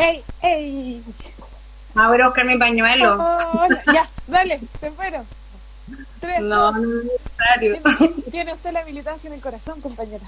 ¡Ey! ¡Ey! Ah, voy a buscar mi pañuelo. Oh, ya, dale, te espero. Tres, no, dos. no es necesario. Tiene, tiene usted la militancia en el corazón, compañera.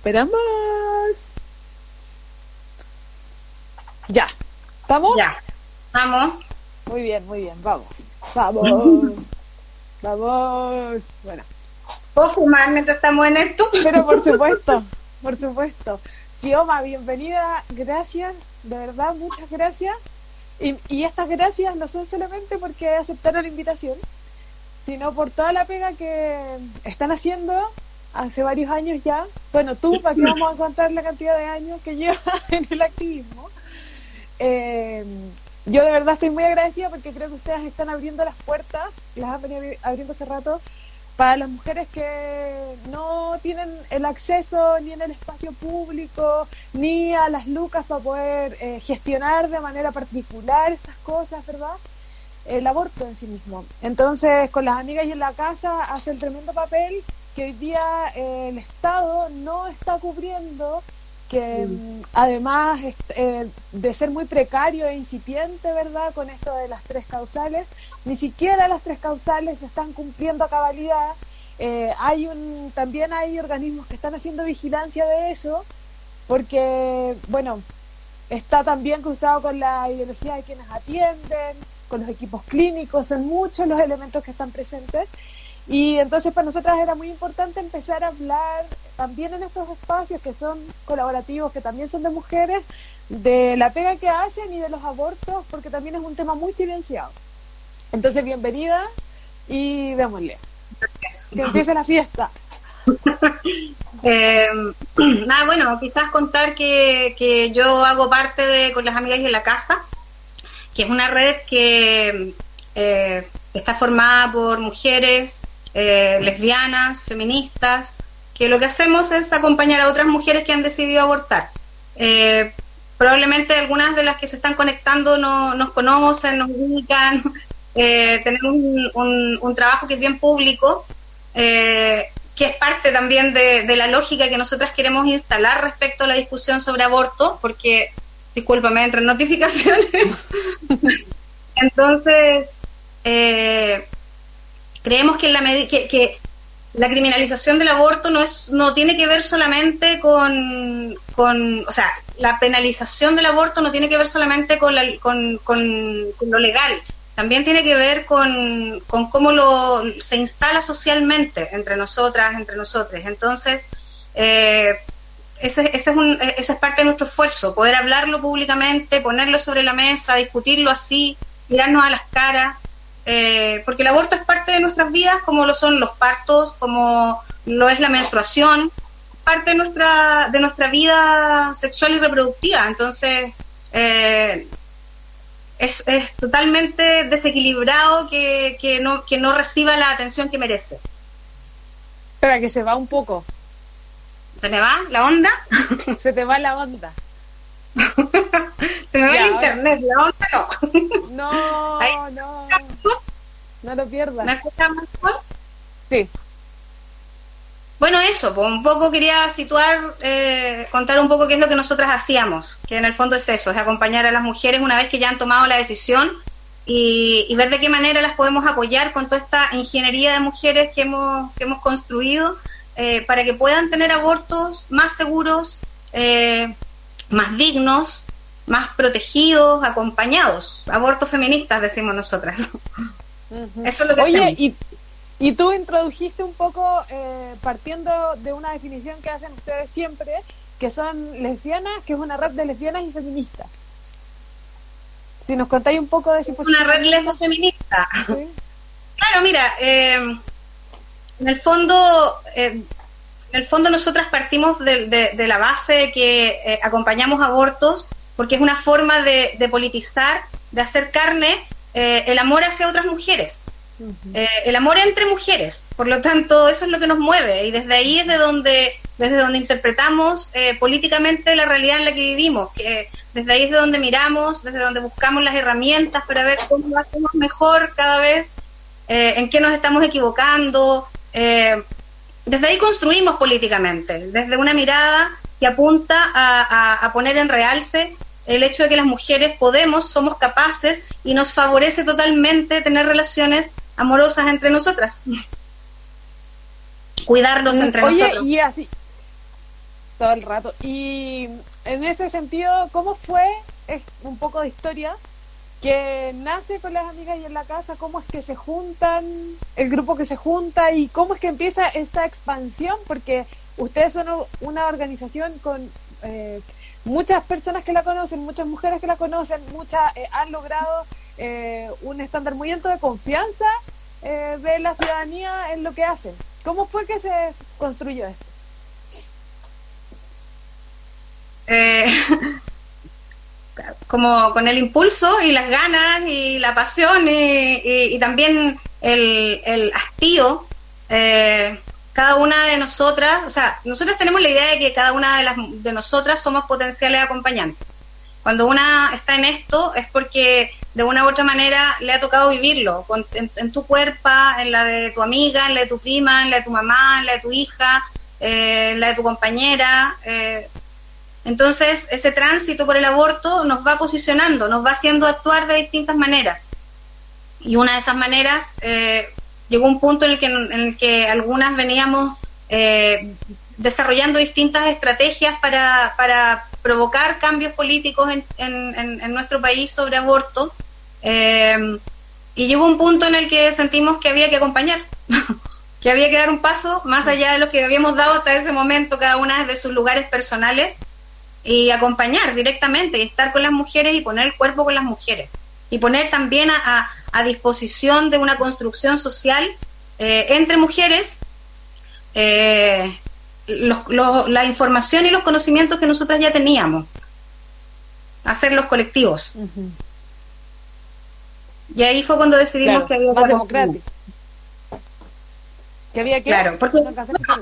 Esperamos. Ya. ¿Estamos? Ya. Vamos. Muy bien, muy bien. Vamos. Vamos. Vamos. Bueno. ¿Puedo fumar mientras estamos en esto? Pero por supuesto, por supuesto. Sioma, bienvenida. Gracias. De verdad, muchas gracias. Y, y estas gracias no son solamente porque aceptaron la invitación, sino por toda la pega que están haciendo hace varios años ya. Bueno, tú, ¿para qué vamos a contar la cantidad de años que llevas en el activismo? Eh, yo de verdad estoy muy agradecida porque creo que ustedes están abriendo las puertas, las han venido abriendo hace rato, para las mujeres que no tienen el acceso ni en el espacio público, ni a las lucas para poder eh, gestionar de manera particular estas cosas, ¿verdad? El aborto en sí mismo. Entonces, con las amigas y en la casa hace el tremendo papel que hoy día eh, el Estado no está cubriendo, que mm, además eh, de ser muy precario e incipiente, ¿verdad? Con esto de las tres causales, ni siquiera las tres causales se están cumpliendo a cabalidad. Eh, hay un, también hay organismos que están haciendo vigilancia de eso, porque, bueno, está también cruzado con la ideología de quienes atienden, con los equipos clínicos, son muchos los elementos que están presentes. Y entonces para nosotras era muy importante empezar a hablar también en estos espacios que son colaborativos, que también son de mujeres, de la pega que hacen y de los abortos, porque también es un tema muy silenciado. Entonces, bienvenida y démosle. Que empiece la fiesta. eh, nada, bueno, quizás contar que, que yo hago parte de Con las Amigas en la Casa, que es una red que eh, está formada por mujeres eh, lesbianas, feministas, que lo que hacemos es acompañar a otras mujeres que han decidido abortar. Eh, probablemente algunas de las que se están conectando no nos conocen, nos ubican. Eh, tenemos un, trabajo que es bien público, que es parte también de, la lógica que nosotras queremos instalar respecto a la discusión sobre aborto, porque, discúlpame, entran notificaciones. Entonces, creemos que la, que, que la criminalización del aborto no es no tiene que ver solamente con, con o sea la penalización del aborto no tiene que ver solamente con, la, con, con, lo legal. También tiene que ver con, con cómo lo se instala socialmente entre nosotras entre nosotros entonces eh, ese, ese, es un, esa es parte de nuestro esfuerzo poder hablarlo públicamente ponerlo sobre la mesa discutirlo así mirarnos a las caras eh, porque el aborto es parte de nuestras vidas, como lo son los partos, como lo es la menstruación, parte de nuestra, de nuestra vida sexual y reproductiva. Entonces, eh, es, es, totalmente desequilibrado que, que, no, que no reciba la atención que merece. Espera, que se va un poco. ¿Se me va la onda? se te va la onda. Se me va el internet, la onda no. No, Ahí. no. No lo pierdas. ¿Me escuchas mejor? Sí. Bueno, eso, pues un poco quería situar, eh, contar un poco qué es lo que nosotras hacíamos, que en el fondo es eso, es acompañar a las mujeres una vez que ya han tomado la decisión y, y ver de qué manera las podemos apoyar con toda esta ingeniería de mujeres que hemos, que hemos construido eh, para que puedan tener abortos más seguros, eh, más dignos más protegidos, acompañados, abortos feministas, decimos nosotras. Eso es lo que Oye, y, y, tú introdujiste un poco, eh, partiendo de una definición que hacen ustedes siempre, que son lesbianas, que es una red de lesbianas y feministas. Si nos contáis un poco de si Es una red lesbo feminista. Claro, mira, eh, en el fondo, eh, en el fondo nosotras partimos de, la base de que acompañamos abortos porque es una forma de, politizar, de hacer carne eh, el amor hacia otras mujeres, eh, el amor entre mujeres. Por lo tanto, eso es lo que nos mueve y desde ahí es de donde, desde donde interpretamos eh, políticamente la realidad en la que vivimos. Que desde ahí es de donde miramos, desde donde buscamos las herramientas para ver cómo lo hacemos mejor cada vez, en qué nos estamos equivocando. Desde ahí construimos políticamente, desde una mirada que apunta a poner en realce el hecho de que las mujeres podemos, somos capaces y nos favorece totalmente tener relaciones amorosas entre nosotras. Cuidarnos mm, entre nosotros. Y así, todo el rato. Y en ese sentido, ¿cómo fue, es un poco de historia, que nace con las amigas y en la casa, cómo es que se juntan, el grupo que se junta y cómo es que empieza esta expansión, porque ustedes son una organización con eh, muchas personas que la conocen, muchas mujeres que la conocen, muchas eh, han logrado eh, un estándar muy alto de confianza eh, de la ciudadanía en lo que hacen. ¿Cómo fue que se construyó esto? como con el impulso y las ganas y la pasión y, también el, el hastío cada una de nosotras, o sea, nosotros tenemos la idea de que cada una de, las, de nosotras somos potenciales acompañantes. Cuando una está en esto es porque de una u otra manera le ha tocado vivirlo, en, tu cuerpo, en la de tu amiga, en la de tu prima, en la de tu mamá, en la de tu hija, eh, en la de tu compañera. Eh. Entonces, ese tránsito por el aborto nos va posicionando, nos va haciendo actuar de distintas maneras. Y una de esas maneras eh, llegó un punto en el que, en el que algunas veníamos eh, desarrollando distintas estrategias para, para provocar cambios políticos en, en, nuestro país sobre aborto. Eh, y llegó un punto en el que sentimos que había que acompañar, que había que dar un paso más allá de lo que habíamos dado hasta ese momento, cada una de sus lugares personales, y acompañar directamente, y estar con las mujeres y poner el cuerpo con las mujeres. Y poner también a a disposición de una construcción social eh, entre mujeres eh, la información y los conocimientos que nosotras ya teníamos, hacer los colectivos. Y ahí fue cuando decidimos que había más democrático. Que había que claro, porque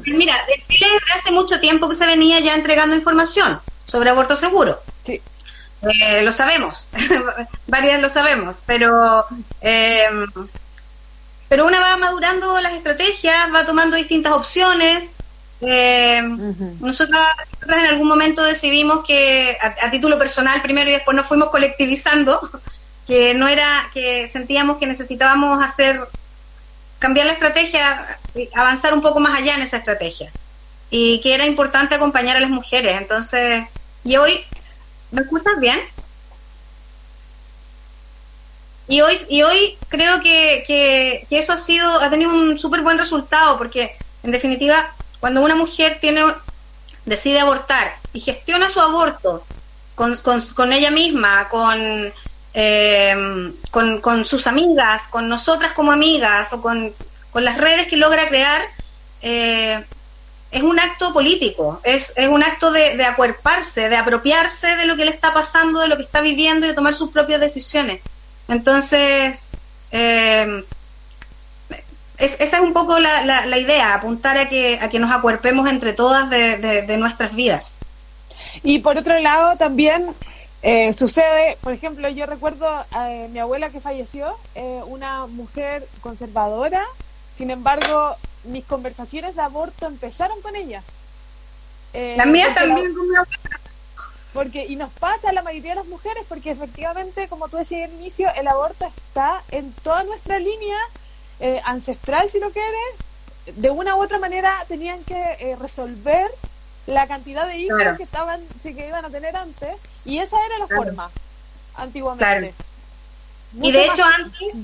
mira, de Chile desde hace mucho tiempo que se venía ya entregando información sobre aborto seguro. Sí. Eh, lo sabemos, varias lo sabemos, pero eh, pero una va madurando las estrategias, va tomando distintas opciones. Eh, nosotras, en algún momento decidimos que a, título personal primero y después nos fuimos colectivizando, que no era, que sentíamos que necesitábamos hacer, cambiar la estrategia, avanzar un poco más allá en esa estrategia y que era importante acompañar a las mujeres. Entonces, y hoy ¿Me escuchas bien? Y hoy, y hoy creo que, que, eso ha sido, ha tenido un súper buen resultado, porque en definitiva, cuando una mujer tiene, decide abortar y gestiona su aborto con, con, ella misma, con, eh, con, con, sus amigas, con nosotras como amigas o con, con las redes que logra crear, eh, es un acto político, es, es un acto de, de, acuerparse, de apropiarse de lo que le está pasando, de lo que está viviendo y de tomar sus propias decisiones. Entonces, eh, esa es un poco la, la, idea, apuntar a que, a que nos acuerpemos entre todas de, de, nuestras vidas. Y por otro lado, también eh, sucede, por ejemplo, yo recuerdo a eh, mi abuela que falleció, una mujer conservadora, sin embargo, mis conversaciones de aborto empezaron con ella. Eh, la mía también con mi abuela. Porque, y nos pasa a la mayoría de las mujeres, porque efectivamente, como tú decías al inicio, el aborto está en toda nuestra línea eh, ancestral, si lo quieres. De una u otra manera tenían que eh, resolver la cantidad de hijos que estaban, sí, que iban a tener antes, y esa era la forma antiguamente. y de hecho antes,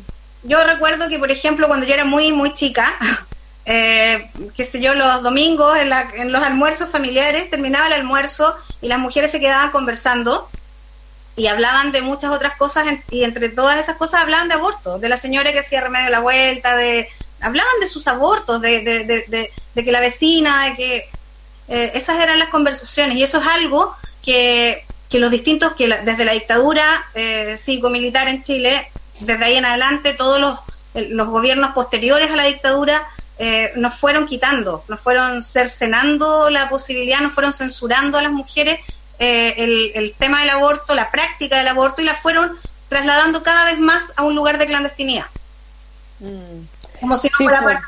yo recuerdo que por ejemplo cuando yo era muy, muy chica, eh, qué sé yo, los domingos en, en los almuerzos familiares, terminaba el almuerzo y las mujeres se quedaban conversando y hablaban de muchas otras cosas y entre todas esas cosas hablaban de aborto, de la señora que hacía remedio a la vuelta, de hablaban de sus abortos, de, de, de, que la vecina, de que eh, esas eran las conversaciones y eso es algo que, que los distintos, que desde la dictadura eh, cívico-militar en Chile, desde ahí en adelante todos los, los gobiernos posteriores a la dictadura eh, nos fueron quitando, nos fueron cercenando la posibilidad, nos fueron censurando a las mujeres eh, el, el, tema del aborto, la práctica del aborto y la fueron trasladando cada vez más a un lugar de clandestinidad. Mm. Como si no fuera pues.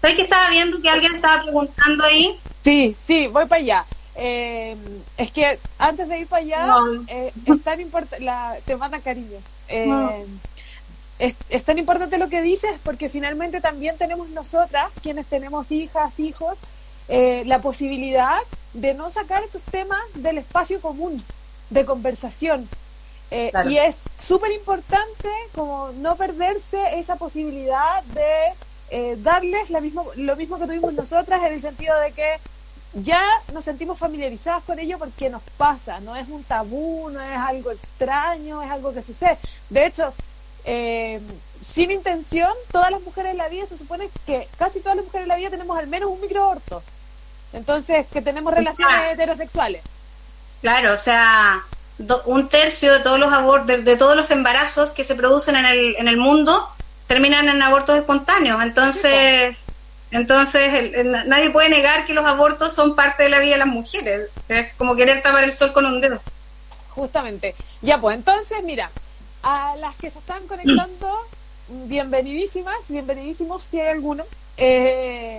¿Sabes que estaba viendo que alguien estaba preguntando ahí? Sí, sí, voy para allá. Eh, es que antes de ir para allá, eh, es tan importante, te mandan cariños. Es, es, tan importante lo que dices porque finalmente también tenemos nosotras, quienes tenemos hijas, hijos, la posibilidad de no sacar estos temas del espacio común de conversación. Eh, y es súper importante como no perderse esa posibilidad de eh, darles la mismo, lo mismo que tuvimos nosotras en el sentido de que ya nos sentimos familiarizadas con ello porque nos pasa, no es un tabú, no es algo extraño, es algo que sucede. De hecho, eh, sin intención, todas las mujeres en la vida, se supone que casi todas las mujeres en la vida tenemos al menos un microaborto. Entonces, que tenemos relaciones heterosexuales. Claro, o sea, un tercio de todos los abortos, de, todos los embarazos que se producen en el, en el mundo terminan en abortos espontáneos. Entonces, entonces nadie puede negar que los abortos son parte de la vida de las mujeres. Es como querer tapar el sol con un dedo. Justamente. Ya, pues entonces, mira, a las que se están conectando, bienvenidísimas, bienvenidísimos si hay alguno. Eh,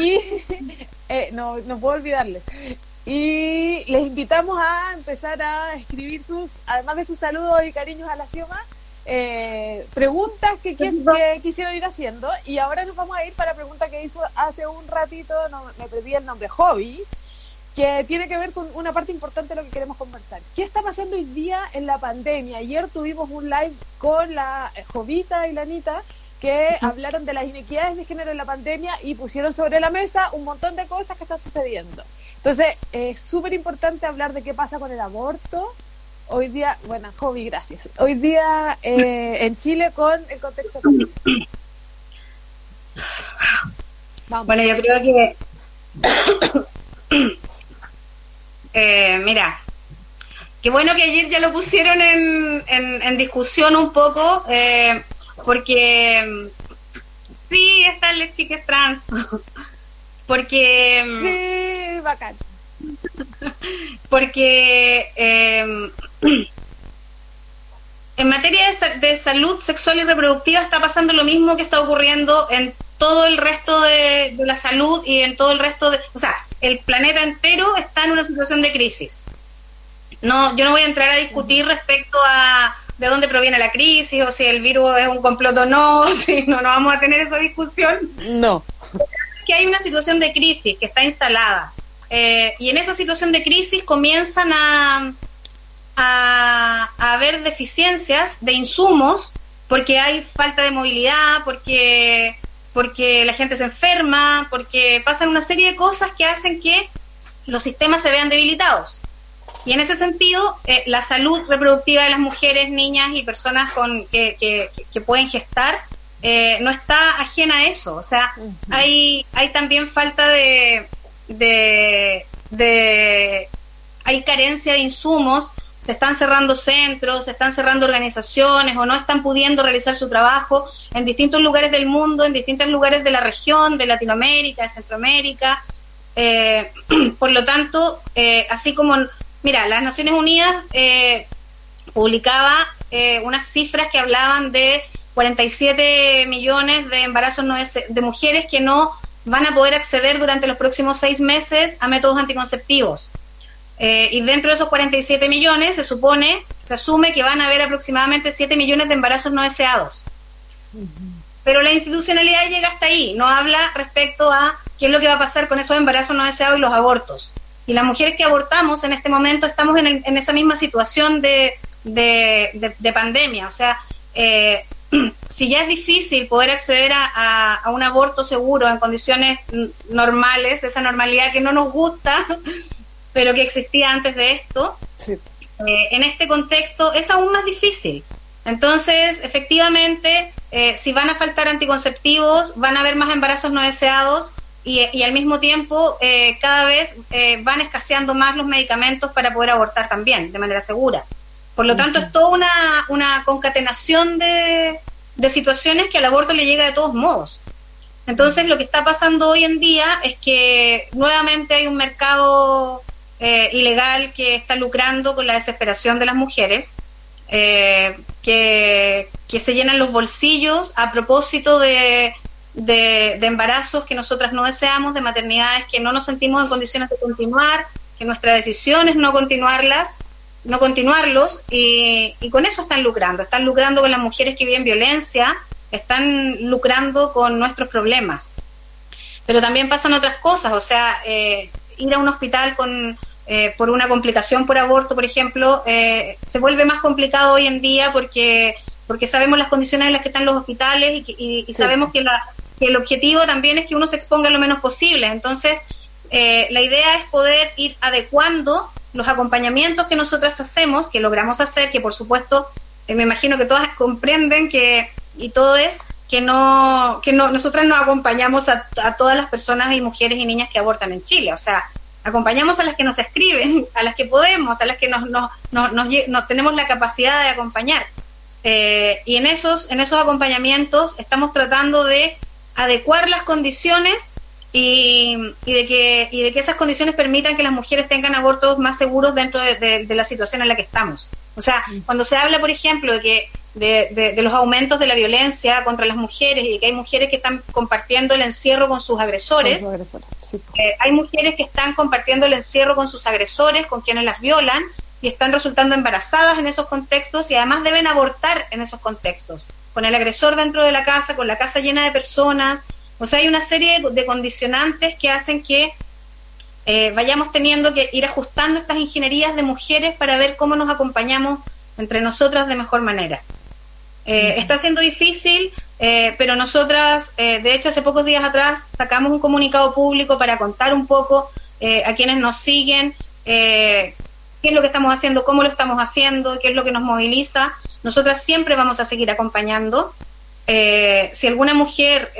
y eh, no, no puedo olvidarles. Y les invitamos a empezar a escribir sus, además de sus saludos y cariños a la Cioma, eh, preguntas que, quisieron ir haciendo. Y ahora nos vamos a ir para la pregunta que hizo hace un ratito, no, me perdí el nombre, Hobby, que tiene que ver con una parte importante de lo que queremos conversar. ¿Qué está pasando hoy día en la pandemia? Ayer tuvimos un live con la Jovita y la Anita que hablaron de las inequidades de género en la pandemia y pusieron sobre la mesa un montón de cosas que están sucediendo. Entonces, es súper importante hablar de qué pasa con el aborto. Hoy día, bueno, Jovi, gracias. Hoy día eh, en Chile con el contexto. Vamos. Bueno, yo creo que. Eh, mira, qué bueno que ayer ya lo pusieron en, en, en discusión un poco. Eh, porque sí están las chicas trans. porque sí, bacán. Porque eh, en materia de, salud sexual y reproductiva está pasando lo mismo que está ocurriendo en todo el resto de, de, la salud y en todo el resto de, o sea, el planeta entero está en una situación de crisis. No, yo no voy a entrar a discutir respecto a de dónde proviene la crisis o si el virus es un complot o no, si no, no vamos a tener esa discusión. No. Que hay una situación de crisis que está instalada. Eh, y en esa situación de crisis comienzan a, a, a haber deficiencias de insumos porque hay falta de movilidad, porque, porque la gente se enferma, porque pasan una serie de cosas que hacen que los sistemas se vean debilitados. Y en ese sentido, eh, la salud reproductiva de las mujeres, niñas y personas con que, que, pueden gestar eh, no está ajena a eso. O sea, hay, hay también falta de, de, de, hay carencia de insumos, se están cerrando centros, se están cerrando organizaciones o no están pudiendo realizar su trabajo en distintos lugares del mundo, en distintos lugares de la región, de Latinoamérica, de Centroamérica. Eh, por lo tanto, así como Mira, las Naciones Unidas eh, publicaba eh, unas cifras que hablaban de 47 millones de embarazos no de mujeres que no van a poder acceder durante los próximos seis meses a métodos anticonceptivos. Eh, y dentro de esos 47 millones se supone, se asume que van a haber aproximadamente 7 millones de embarazos no deseados. Pero la institucionalidad llega hasta ahí, no habla respecto a qué es lo que va a pasar con esos embarazos no deseados y los abortos. y las mujeres que abortamos en este momento estamos en, en esa misma situación de, de, pandemia. O sea, eh, si ya es difícil poder acceder a, a, un aborto seguro en condiciones normales, esa normalidad que no nos gusta, pero que existía antes de esto, eh, en este contexto es aún más difícil. Entonces, efectivamente, eh, si van a faltar anticonceptivos, van a haber más embarazos no deseados y, al mismo tiempo eh, cada vez eh, van escaseando más los medicamentos para poder abortar también, de manera segura. Por lo tanto, es toda una, una concatenación de, de situaciones que al aborto le llega de todos modos. Entonces, lo que está pasando hoy en día es que nuevamente hay un mercado ilegal que está lucrando con la desesperación de las mujeres eh, que, se llenan los bolsillos a propósito de, de, embarazos que nosotras no deseamos, de maternidades que no nos sentimos en condiciones de continuar, que nuestra decisión es no continuarlas, no continuarlos, y, y con eso están lucrando, están lucrando con las mujeres que viven violencia, están lucrando con nuestros problemas. Pero también pasan otras cosas, o sea, eh, ir a un hospital con eh, por una complicación por aborto, por ejemplo, eh, se vuelve más complicado hoy en día porque porque sabemos las condiciones en las que están los hospitales y, sabemos que, la, que, el objetivo también es que uno se exponga lo menos posible. Entonces, eh, la idea es poder ir adecuando los acompañamientos que nosotras hacemos, que logramos hacer, que por supuesto me imagino que todas comprenden que, y todo es que no, que no, nosotras no acompañamos a, a todas las personas y mujeres y niñas que abortan en Chile. O sea, acompañamos a las que nos escriben, a las que podemos, a las que nos, nos, nos, tenemos la capacidad de acompañar. Eh, y en esos, en esos acompañamientos estamos tratando de adecuar las condiciones y, y, de que, y de que esas condiciones permitan que las mujeres tengan abortos más seguros dentro de, la situación en la que estamos. O sea, cuando se habla, por ejemplo, de que de, de, los aumentos de la violencia contra las mujeres y que hay mujeres que están compartiendo el encierro con sus agresores, eh, hay mujeres que están compartiendo el encierro con sus agresores, con quienes las violan y están resultando embarazadas en esos contextos y además deben abortar en esos contextos, con el agresor dentro de la casa, con la casa llena de personas, o sea, hay una serie de, condicionantes que hacen que eh, vayamos teniendo que ir ajustando estas ingenierías de mujeres para ver cómo nos acompañamos entre nosotras de mejor manera. Eh, está siendo difícil, eh, pero nosotras, de hecho, hace pocos días atrás sacamos un comunicado público para contar un poco a quienes nos siguen qué es lo que estamos haciendo, cómo lo estamos haciendo, qué es lo que nos moviliza. Nosotras siempre vamos a seguir acompañando. si alguna mujer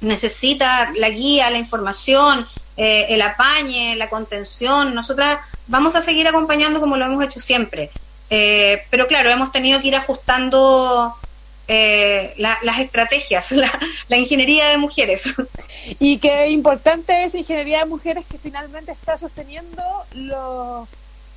necesita la guía, la información, eh, el apañe, la contención, nosotras vamos a seguir acompañando como lo hemos hecho siempre. Eh, pero claro, hemos tenido que ir ajustando eh, las estrategias, la, ingeniería de mujeres. Y qué importante es ingeniería de mujeres que finalmente está sosteniendo los,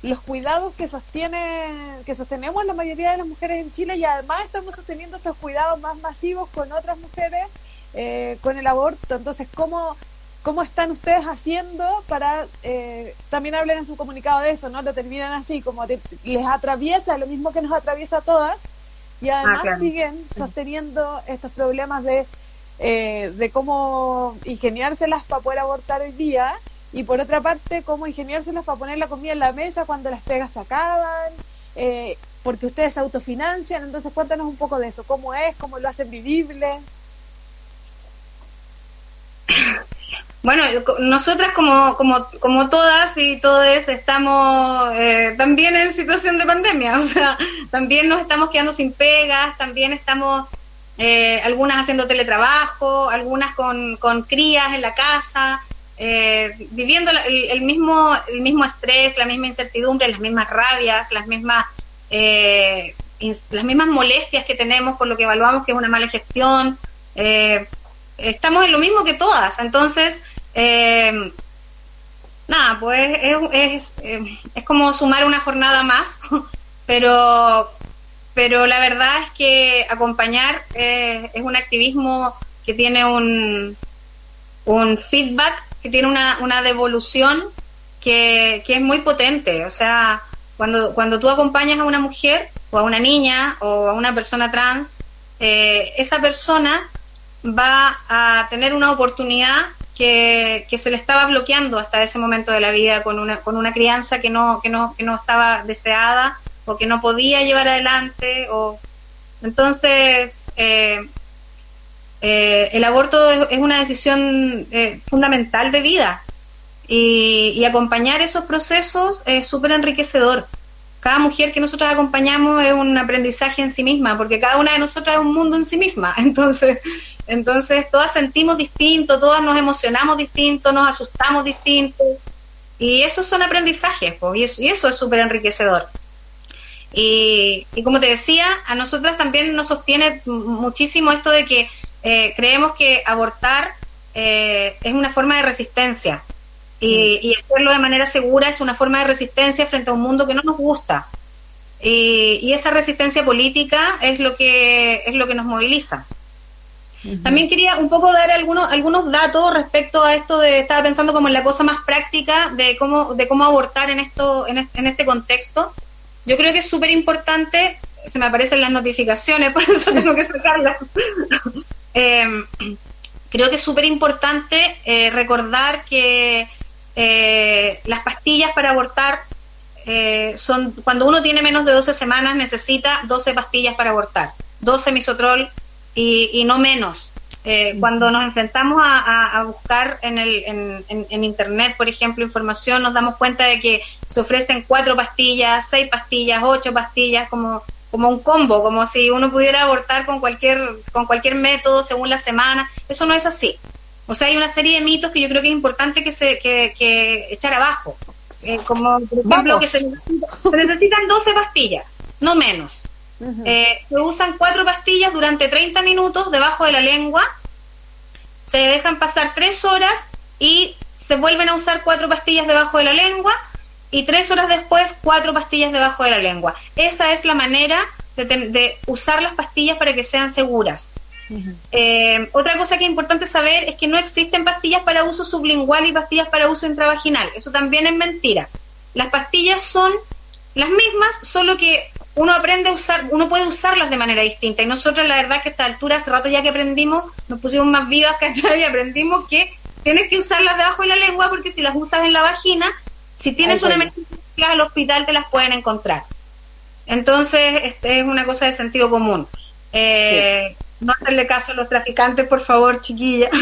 los cuidados que sostiene, que sostenemos la mayoría de las mujeres en Chile y además estamos sosteniendo estos cuidados más masivos con otras mujeres eh, con el aborto. Entonces, ¿cómo, cómo están ustedes haciendo para, eh, también hablen en su comunicado de eso, ¿no? Lo terminan así, como les atraviesa lo mismo que nos atraviesa a todas y además ah, siguen sosteniendo estos problemas de, eh, de cómo ingeniárselas para poder abortar hoy día y por otra parte, cómo ingeniárselas para poner la comida en la mesa cuando las pegas se acaban. porque ustedes se autofinancian, entonces cuéntanos un poco de eso, cómo es, cómo lo hacen vivible. Bueno, nosotras como, como, como todas y todos estamos eh, también en situación de pandemia, o sea, también nos estamos quedando sin pegas, también estamos eh, algunas haciendo teletrabajo, algunas con, con crías en la casa, eh, viviendo el, mismo, el mismo estrés, la misma incertidumbre, las mismas rabias, las mismas, las mismas molestias que tenemos por lo que evaluamos que es una mala gestión. estamos en lo mismo que todas, entonces eh, nada, pues es, es, como sumar una jornada más, pero, pero la verdad es que acompañar es un activismo que tiene un, un feedback, que tiene una, una devolución que, que es muy potente. O sea, cuando, cuando tú acompañas a una mujer o a una niña o a una persona trans, eh, esa persona va a tener una oportunidad que, se le estaba bloqueando hasta ese momento de la vida con una, con una crianza que no, que no, que no estaba deseada o que no podía llevar adelante o entonces eh, eh, el aborto es, una decisión eh, fundamental de vida y, y acompañar esos procesos es súper enriquecedor cada mujer que nosotros acompañamos es un aprendizaje en sí misma, porque cada una de nosotras es un mundo en sí misma. Entonces, entonces todas sentimos distinto, todas nos emocionamos distinto, nos asustamos distinto. Y esos son aprendizajes, y, eso, es súper enriquecedor. Y, como te decía, a nosotras también nos sostiene muchísimo esto de que eh, creemos que abortar eh, es una forma de resistencia. Y, hacerlo de manera segura es una forma de resistencia frente a un mundo que no nos gusta. Y, esa resistencia política es lo que es lo que nos moviliza. También quería un poco dar algunos algunos datos respecto a esto de estaba pensando como en la cosa más práctica de cómo de cómo abortar en esto en este, en este contexto. Yo creo que es súper importante, se me aparecen las notificaciones, por eso tengo que sacarlas. Em, creo que es súper importante eh, recordar que eh, las pastillas para abortar eh, son, cuando uno tiene menos de 12 semanas necesita 12 pastillas para abortar, 12 misotrol y, no menos. Eh, cuando nos enfrentamos a, buscar en, el, en, Internet, por ejemplo, información, nos damos cuenta de que se ofrecen cuatro pastillas, seis pastillas, ocho pastillas, como, como un combo, como si uno pudiera abortar con cualquier, con cualquier método según la semana. Eso no es así. O sea, hay una serie de mitos que yo creo que es importante que se que, echar abajo. Eh, como, por ejemplo, que se, necesitan 12 pastillas, no menos. Eh, se usan cuatro pastillas durante 30 minutos debajo de la lengua, se dejan pasar tres horas y se vuelven a usar cuatro pastillas debajo de la lengua y tres horas después cuatro pastillas debajo de la lengua. Esa es la manera de usar las pastillas para que sean seguras. Eh, otra cosa que es importante saber es que no existen pastillas para uso sublingual y pastillas para uso intravaginal. Eso también es mentira. Las pastillas son las mismas, solo que uno aprende a usar, uno puede usarlas de manera distinta. Y nosotros, la verdad, que a esta altura, hace rato ya que aprendimos, nos pusimos más vivas, ¿cachai? Y aprendimos que tienes que usarlas debajo de la lengua porque si las usas en la vagina, si tienes una emergencia al hospital te las pueden encontrar. Entonces, este es una cosa de sentido común. Eh, no hacerle caso a los traficantes, por favor, chiquilla.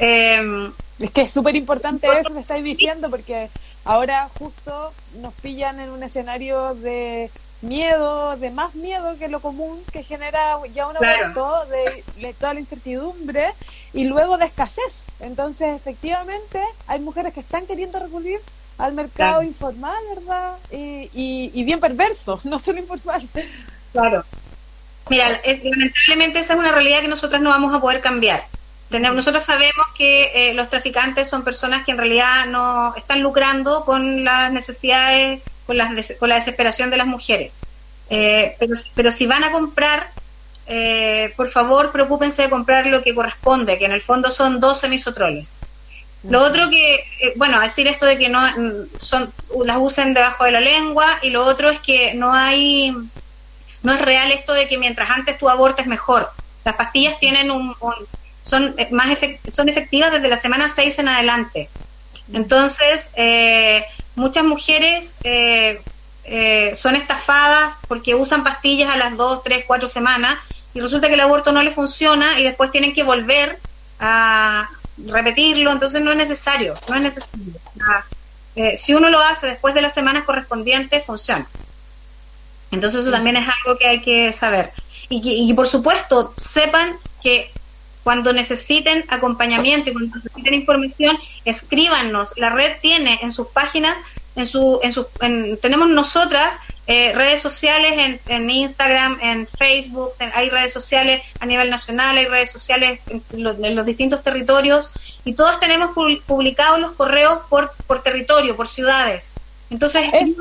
Em, es que es súper importante eso que estáis diciendo, porque ahora justo nos pillan en un escenario de miedo, de más miedo que lo común que genera ya un aumento de, toda la incertidumbre y luego de escasez. Entonces, efectivamente, hay mujeres que están queriendo recurrir al mercado informal, ¿verdad? Y, y, y, bien perverso, no solo informal. Claro, Mira, lamentablemente esa es una realidad que nosotras no vamos a poder cambiar. Tenemos, nosotros sabemos que eh, los traficantes son personas que en realidad no están lucrando con las necesidades, con, las, con la desesperación de las mujeres. Eh, pero, pero si van a comprar, eh, por favor, preocúpense de comprar lo que corresponde, que en el fondo son 12 misotroles. Lo otro que, bueno, decir esto de que no son las usen debajo de la lengua y lo otro es que no hay no es real esto de que mientras antes tu abortes mejor. Las pastillas tienen un, son eh, más son efectivas desde la semana 6 en adelante. Entonces, eh, muchas mujeres eh, son estafadas porque usan pastillas a las 2, 3, 4 semanas y resulta que el aborto no le funciona y después tienen que volver a repetirlo, entonces no es necesario, no es necesario. Ah, si uno lo hace después de las semanas correspondientes, funciona. Entonces eso también es algo que hay que saber. Y, y por supuesto, sepan que cuando necesiten acompañamiento y cuando necesiten información, escríbanos. La red tiene en sus páginas, en su, en su, tenemos nosotras eh, redes sociales en, en, Instagram, en Facebook, hay redes sociales a nivel nacional, hay redes sociales en los, distintos territorios y todos tenemos publicados los correos por, por territorio, por ciudades. Entonces, es,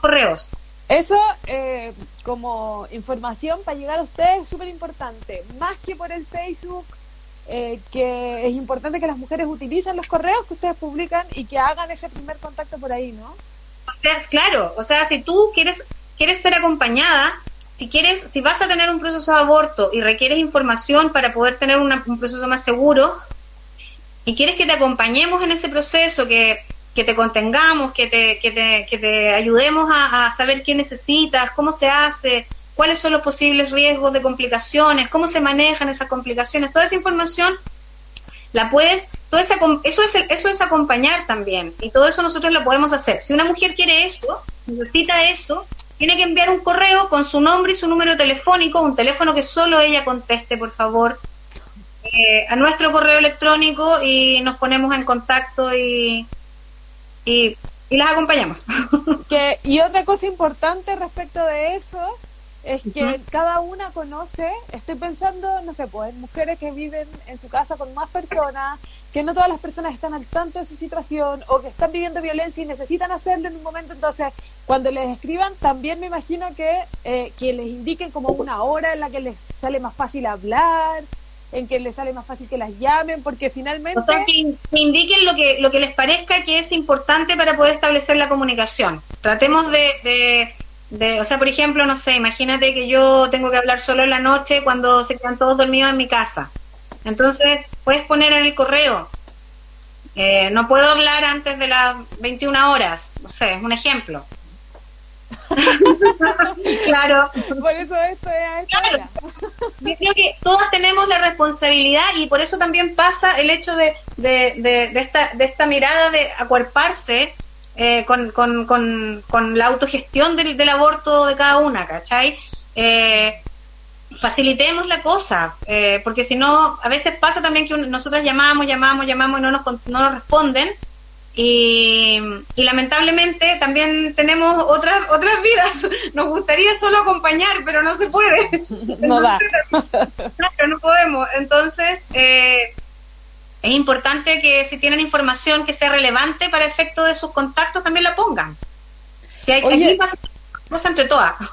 correos. Eso eh, como información para llegar a ustedes es súper importante, más que por el Facebook, eh, que es importante que las mujeres utilicen los correos que ustedes publican y que hagan ese primer contacto por ahí, ¿no? O sea, es claro, o sea, si tú quieres quieres ser acompañada, si quieres, si vas a tener un proceso de aborto y requieres información para poder tener un proceso más seguro, y quieres que te acompañemos en ese proceso, que, que te contengamos, que te, que te, que te ayudemos a, saber qué necesitas, cómo se hace, cuáles son los posibles riesgos de complicaciones, cómo se manejan esas complicaciones, toda esa información la puedes, todo ese, eso es eso es acompañar también y todo eso nosotros lo podemos hacer. Si una mujer quiere eso, necesita eso, tiene que enviar un correo con su nombre y su número telefónico, un teléfono que solo ella conteste, por favor, eh, a nuestro correo electrónico y nos ponemos en contacto y, y, las acompañamos. Que, y otra cosa importante respecto de eso es que cada una conoce, estoy pensando, no sé, pues mujeres que viven en su casa con más personas, que no todas las personas están al tanto de su situación o que están viviendo violencia y necesitan hacerlo en un momento, entonces cuando les escriban también me imagino que, eh, que les indiquen como una hora en la que les sale más fácil hablar, en que les sale más fácil que las llamen, porque finalmente... O sea, que, indiquen lo que, lo que les parezca que es importante para poder establecer la comunicación. Tratemos de, de, o sea, por ejemplo, no sé, imagínate que yo tengo que hablar solo en la noche cuando se quedan todos dormidos en mi casa. Entonces, puedes poner en el correo, eh, no puedo hablar antes de las 21 horas, no sé, es un ejemplo. claro. Por eso esto es claro. Yo creo que todos tenemos la responsabilidad y por eso también pasa el hecho de, de, de, esta, de esta mirada de acuerparse eh, con, con, con, la autogestión del, del, aborto de cada una, ¿cachai? Eh, facilitemos la cosa, eh, porque si no, a veces pasa también que nosotros llamamos, llamamos, llamamos y no nos, no nos responden y, lamentablemente también tenemos otras otras vidas. Nos gustaría solo acompañar, pero no se puede. No da. Claro, no podemos. Entonces, eh, es importante que si tienen información que sea relevante para efecto de sus contactos, también la pongan. Si hay Oye, cosa entre todas.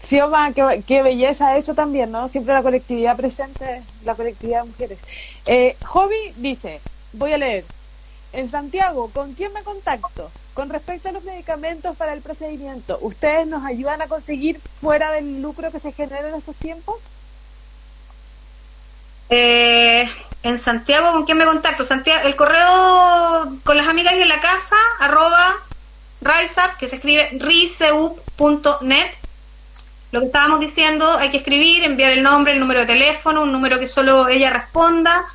Sí, Oma, qué, qué, belleza eso también, ¿no? Siempre la colectividad presente, la colectividad de mujeres. Eh, Hobby dice, voy a leer, en Santiago, ¿con quién me contacto? Con respecto a los medicamentos para el procedimiento, ¿ustedes nos ayudan a conseguir fuera del lucro que se genera en estos tiempos? Eh, en Santiago, ¿con quién me contacto? Santiago, el correo con las amigas de la casa, arroba riseup, que se escribe riseup.net. Lo que estábamos diciendo, hay que escribir, enviar el nombre, el número de teléfono, un número que solo ella responda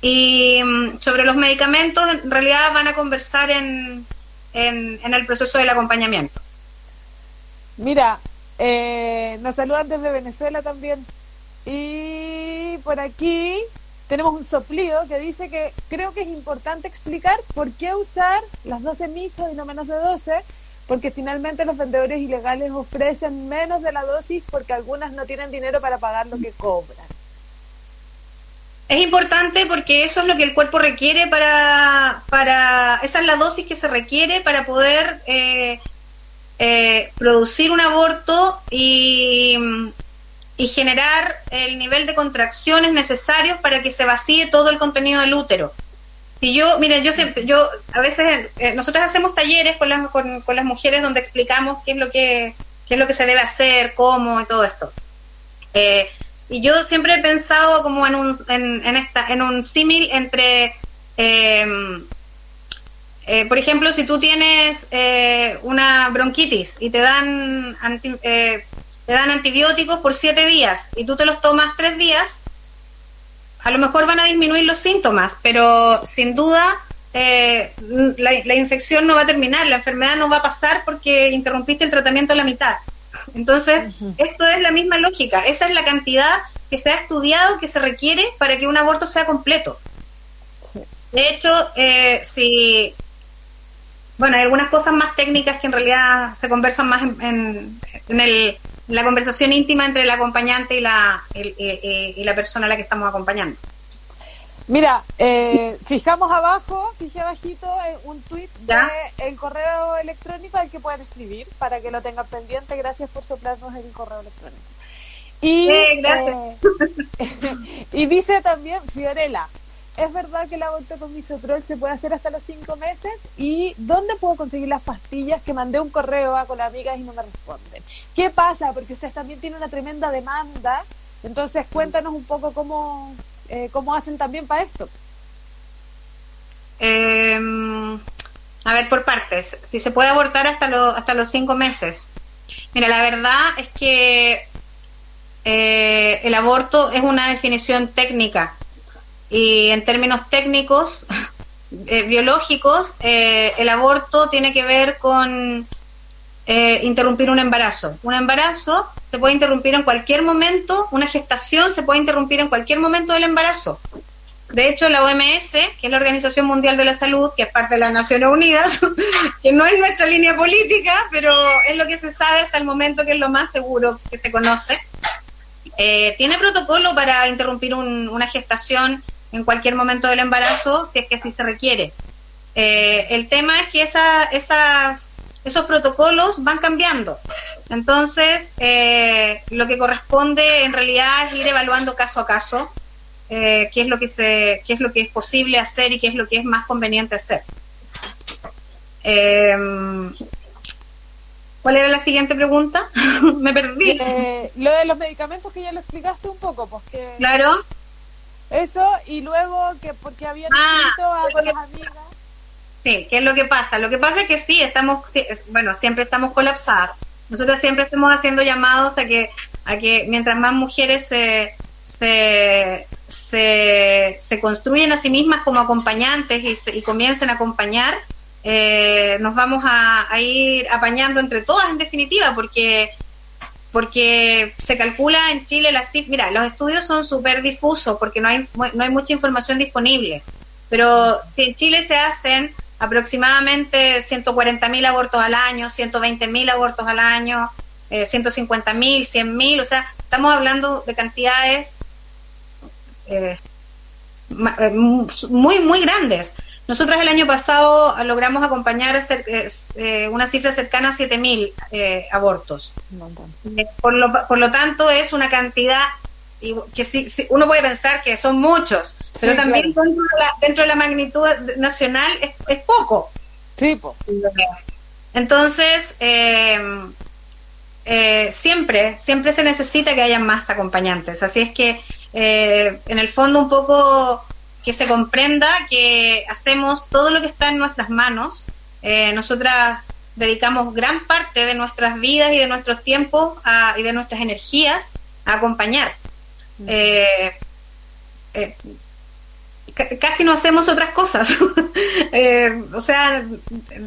y mm, sobre los medicamentos, en realidad van a conversar en, en, el proceso del acompañamiento. Mira, eh, nos saludan desde Venezuela también. Y por aquí tenemos un soplido que dice que creo que es importante explicar por qué usar las 12 misos y no menos de 12, porque finalmente los vendedores ilegales ofrecen menos de la dosis porque algunas no tienen dinero para pagar lo que cobran. Es importante porque eso es lo que el cuerpo requiere para, para esa es la dosis que se requiere para poder eh, eh, producir un aborto y, y generar el nivel de contracciones necesarios para que se vacíe todo el contenido del útero. Si yo, mira, yo siempre, yo a veces, eh, nosotros hacemos talleres con las, con, con, las mujeres donde explicamos qué es lo que, qué es lo que se debe hacer, cómo y todo esto. Eh, y yo siempre he pensado como en un, en, esta, en un símil entre, em, eh, por ejemplo, si tú tienes eh, una bronquitis y te dan, eh, te dan antibióticos por siete días y tú te los tomas tres días, a lo mejor van a disminuir los síntomas, pero sin duda la, la infección no va a terminar, la enfermedad no va a pasar porque interrumpiste el tratamiento a la mitad. Entonces, esto es la misma lógica. Esa es la cantidad que se ha estudiado que se requiere para que un aborto sea completo. De hecho, eh, si. Bueno, hay algunas cosas más técnicas que en realidad se conversan más en, el, la conversación íntima entre el acompañante y la, y la persona a la que estamos acompañando. Mira, eh, fijamos abajo, fijé abajito eh, un tweet de el correo electrónico al que pueden escribir para que lo tengan pendiente. Gracias por soplarnos el correo electrónico. Y, gracias. Eh, y dice también Fiorella, ¿es verdad que el aborto con misotrol se puede hacer hasta los cinco meses? ¿Y dónde puedo conseguir las pastillas que mandé un correo a con amigas y no me responden? ¿Qué pasa? Porque ustedes también tienen una tremenda demanda. Entonces cuéntanos un poco cómo, eh, cómo hacen también para esto. Eh, a ver, por partes. Si se puede abortar hasta, hasta los cinco meses. Mira, la verdad es que eh, el aborto es una definición técnica y en términos técnicos, eh, biológicos, eh, el aborto tiene que ver con interrumpir un embarazo. Un embarazo se puede interrumpir en cualquier momento, una gestación se puede interrumpir en cualquier momento del embarazo. De hecho, la OMS, que es la Organización Mundial de la Salud, que es parte de las Naciones Unidas, que no es nuestra línea política, pero es lo que se sabe hasta el momento que es lo más seguro que se conoce, eh, tiene protocolo para interrumpir una gestación en cualquier momento del embarazo, si es que así se requiere. Eh, el tema es que esa, esas, esos protocolos van cambiando. Entonces, eh, lo que corresponde en realidad es ir evaluando caso a caso eh, qué es lo que se, qué es lo que es posible hacer y qué es lo que es más conveniente hacer. Eh, ¿Cuál era la siguiente pregunta? Me perdí. Eh, lo de los medicamentos que ya lo explicaste un poco, pues que... Claro. Eso, y luego que porque había ah, a con las amigas. Sí, ¿qué es lo que pasa? Lo que pasa es que sí, estamos, bueno, siempre estamos colapsadas. Nosotros siempre estamos haciendo llamados a que, a que mientras más mujeres se, se, se, construyen a sí mismas como acompañantes y, comiencen a acompañar, eh, nos vamos a, ir apañando entre todas en definitiva, porque porque se calcula en Chile la mira, los estudios son súper difusos porque no hay, no hay mucha información disponible, pero si en Chile se hacen aproximadamente 140.000 abortos al año, 120.000 abortos al año, eh, 150.000, 100.000, o sea, estamos hablando de cantidades eh, eh, muy, muy grandes. Nosotros el año pasado logramos acompañar eh, una cifra cercana a 7.000 eh, abortos. por, lo, por lo tanto, es una cantidad que sí, uno puede pensar que son muchos, pero también dentro, de la, magnitud nacional es, poco. Entonces, siempre, siempre se necesita que haya más acompañantes. Así es que eh, en el fondo un poco que se comprenda que hacemos todo lo que está en nuestras manos. Eh, nosotras dedicamos gran parte de nuestras vidas y de nuestros tiempos y de nuestras energías a acompañar. Eh, casi no hacemos otras cosas. o sea,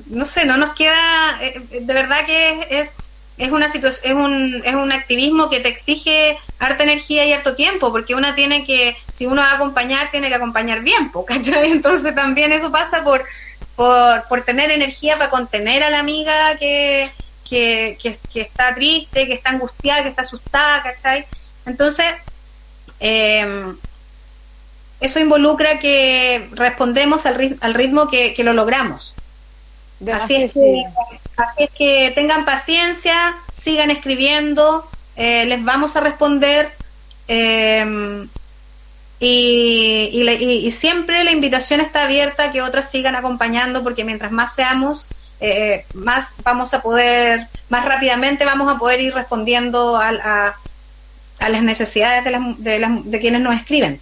no sé, no nos queda, de verdad que es es una situación, es un, es un activismo que te exige harta energía y harto tiempo, porque una tiene que, si uno va a acompañar, tiene que acompañar bien, ¿cachai? Entonces también eso pasa por, por, por tener energía para contener a la amiga que, que, que, está triste, que está angustiada, que está asustada, ¿cachai? Entonces, eh, eso involucra que respondemos al, ritmo, al ritmo que, que lo logramos. Así es, que, así es que tengan paciencia, sigan escribiendo, eh, les vamos a responder. Em, y, y, siempre la invitación está abierta a que otras sigan acompañando, porque mientras más seamos, eh, más vamos a poder, más rápidamente vamos a poder ir respondiendo a, a, a las necesidades de, las, de, las, de quienes nos escriben.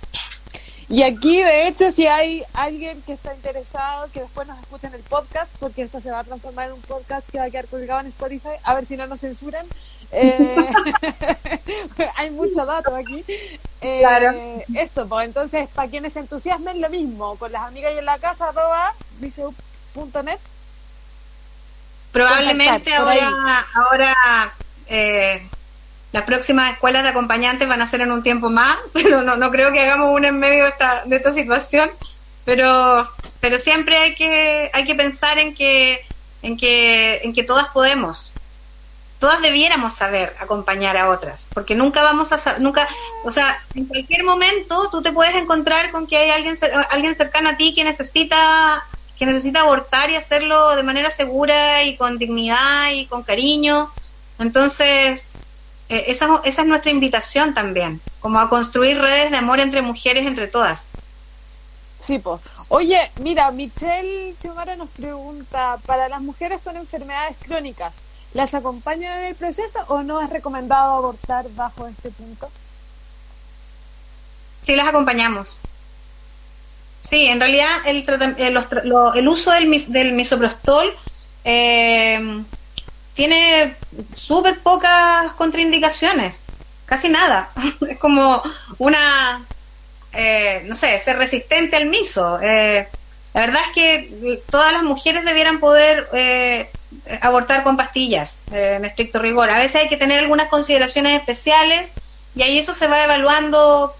Y aquí, de hecho, si hay alguien que está interesado, que después nos escuche en el podcast, porque esto se va a transformar en un podcast que va a quedar colgado en Spotify, a ver si no nos censuran. Eh, hay mucho dato aquí. Eh, claro. Esto, pues entonces, para quienes se entusiasmen, lo mismo, con las amigas y en la casa, arroba, net. Probablemente ahora, ahora eh, las próximas escuelas de acompañantes van a ser en un tiempo más, pero no, no creo que hagamos una en medio de esta, de esta situación. Pero, pero siempre hay que, hay que pensar en que, en que, en que todas podemos. Todas debiéramos saber acompañar a otras, porque nunca vamos a nunca, o sea, en cualquier momento tú te puedes encontrar con que hay alguien, alguien cercano a ti que necesita, que necesita abortar y hacerlo de manera segura y con dignidad y con cariño. Entonces, eh, esa, esa es nuestra invitación también, como a construir redes de amor entre mujeres, entre todas. Sí, pues. Oye, mira, Michelle Xiomara nos pregunta, para las mujeres con enfermedades crónicas, ¿las acompañan en el proceso o no es recomendado abortar bajo este punto? Sí, las acompañamos. Sí, en realidad el, el uso del, del misoprostol eh, tiene súper pocas contraindicaciones, casi nada. es como una, eh, no sé, ser resistente al miso. Eh, la verdad es que todas las mujeres debieran poder eh, abortar con pastillas, en estricto rigor. A veces hay que tener algunas consideraciones especiales y ahí eso se va evaluando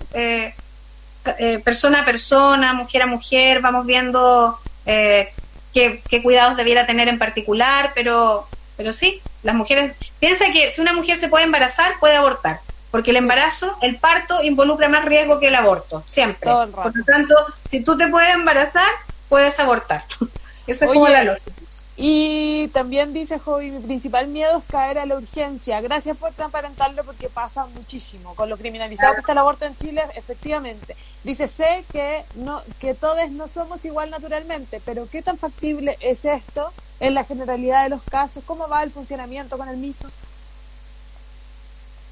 persona a persona, mujer a mujer, vamos viendo qué cuidados debiera tener en particular, pero pero sí, las mujeres, piensa que si una mujer se puede embarazar, puede abortar, porque el embarazo, el parto involucra más riesgo que el aborto, siempre. Por lo tanto, si tú te puedes embarazar, puedes abortar. Esa es como la lógica. Y también dice Jovi, mi principal miedo es caer a la urgencia. Gracias por transparentarlo porque pasa muchísimo. Con lo criminalizado que está el aborto en Chile, efectivamente. Dice, sé que, no, que todos no somos igual naturalmente, pero ¿qué tan factible es esto en la generalidad de los casos? ¿Cómo va el funcionamiento con el mismo?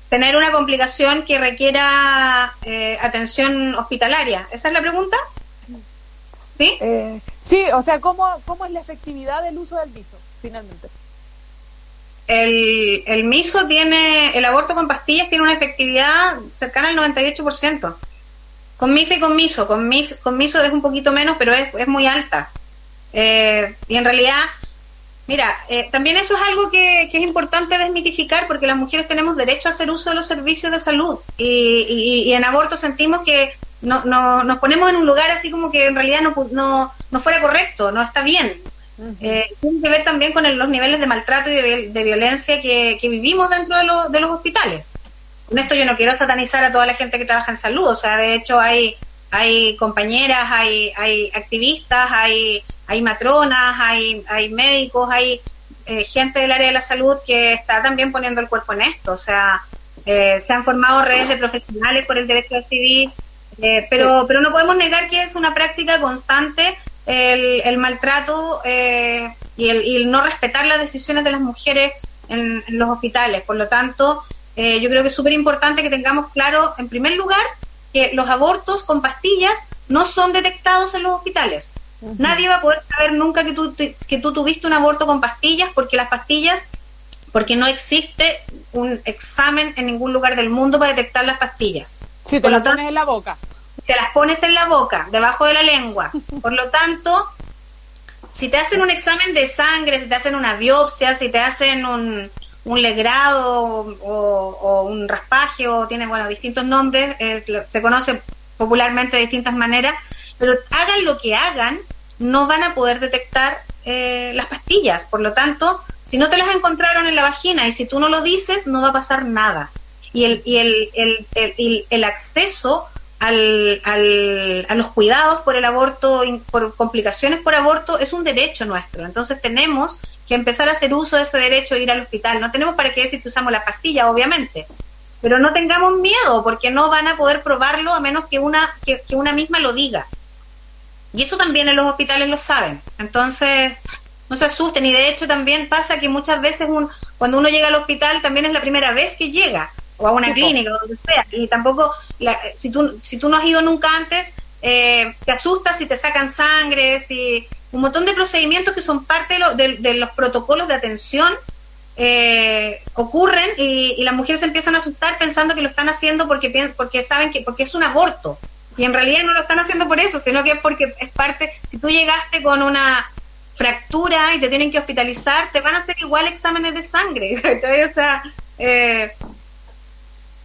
Tener una complicación que requiera eh, atención hospitalaria. ¿Esa es la pregunta? ¿Sí? Eh, sí, o sea, ¿cómo, ¿cómo es la efectividad del uso del miso, finalmente? El, el miso tiene, el aborto con pastillas tiene una efectividad cercana al 98%. Con MIF y con miso, con, MIF, con miso es un poquito menos, pero es, es muy alta. Eh, y en realidad, mira, eh, también eso es algo que, que, es importante desmitificar porque las mujeres tenemos derecho a hacer uso de los servicios de salud y, y, y en aborto sentimos que no, no, nos ponemos en un lugar así como que en realidad no, no, no fuera correcto, no está bien. eh, tiene que ver también con los niveles de maltrato y de, violencia que, que, vivimos dentro de, de los hospitales. Con esto yo no quiero satanizar a toda la gente que trabaja en salud, o sea, de hecho hay, hay compañeras, hay, hay activistas, hay, hay matronas, hay, hay médicos, hay eh, gente del área de la salud que está también poniendo el cuerpo en esto, o sea, eh, se han formado redes de profesionales por el derecho decidir, eh, pero, pero no podemos negar que es una práctica constante el, el maltrato eh, y, el, y, el, no respetar las decisiones de las mujeres en, en los hospitales. Por lo tanto, eh, yo creo que es súper importante que tengamos claro, en primer lugar, que los abortos con pastillas no son detectados en los hospitales. Uh -huh. Nadie va a poder saber nunca que tú, que tú tuviste un aborto con pastillas porque las pastillas, porque no existe un examen en ningún lugar del mundo para detectar las pastillas. Si te las pones en la boca. Te las pones en la boca, debajo de la lengua. Por lo tanto, si te hacen un examen de sangre, si te hacen una biopsia, si te hacen un, un legrado o, o, un raspaje o tiene, bueno, distintos nombres, es, se conoce popularmente de distintas maneras, pero hagan lo que hagan, no van a poder detectar eh, las pastillas. Por lo tanto, si no te las encontraron en la vagina y si tú no lo dices, no va a pasar nada y el, y el, el, el, acceso al, al, a los cuidados por el aborto, por complicaciones por aborto, es un derecho nuestro. Entonces tenemos que empezar a hacer uso de ese derecho de ir al hospital. No tenemos para qué decir que usamos la pastilla, obviamente, pero no tengamos miedo porque no van a poder probarlo a menos que una, que una misma lo diga. Y eso también en los hospitales lo saben. Entonces, no se asusten. Y de hecho también pasa que muchas veces un, cuando uno llega al hospital también es la primera vez que llega o a una clínica o donde sea y tampoco la, si tú si tú no has ido nunca antes eh, te asustas si te sacan sangre si un montón de procedimientos que son parte de, lo, de, de los protocolos de atención eh, ocurren y, y, las mujeres se empiezan a asustar pensando que lo están haciendo porque porque saben que porque es un aborto y en realidad no lo están haciendo por eso sino que es porque es parte si tú llegaste con una fractura y te tienen que hospitalizar te van a hacer igual exámenes de sangre Entonces, o sea eh,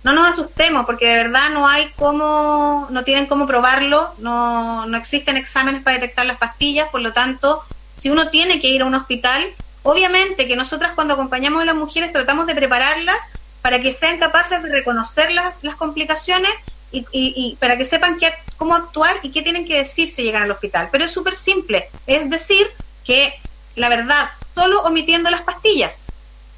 no nos asustemos porque de verdad no hay cómo, no tienen cómo probarlo, no, no existen exámenes para detectar las pastillas, por lo tanto, si uno tiene que ir a un hospital, obviamente que nosotras cuando acompañamos a las mujeres tratamos de prepararlas para que sean capaces de reconocer las, las complicaciones y, y, y para que sepan qué, cómo actuar y qué tienen que decir si llegan al hospital. Pero es súper simple, es decir, que la verdad, solo omitiendo las pastillas.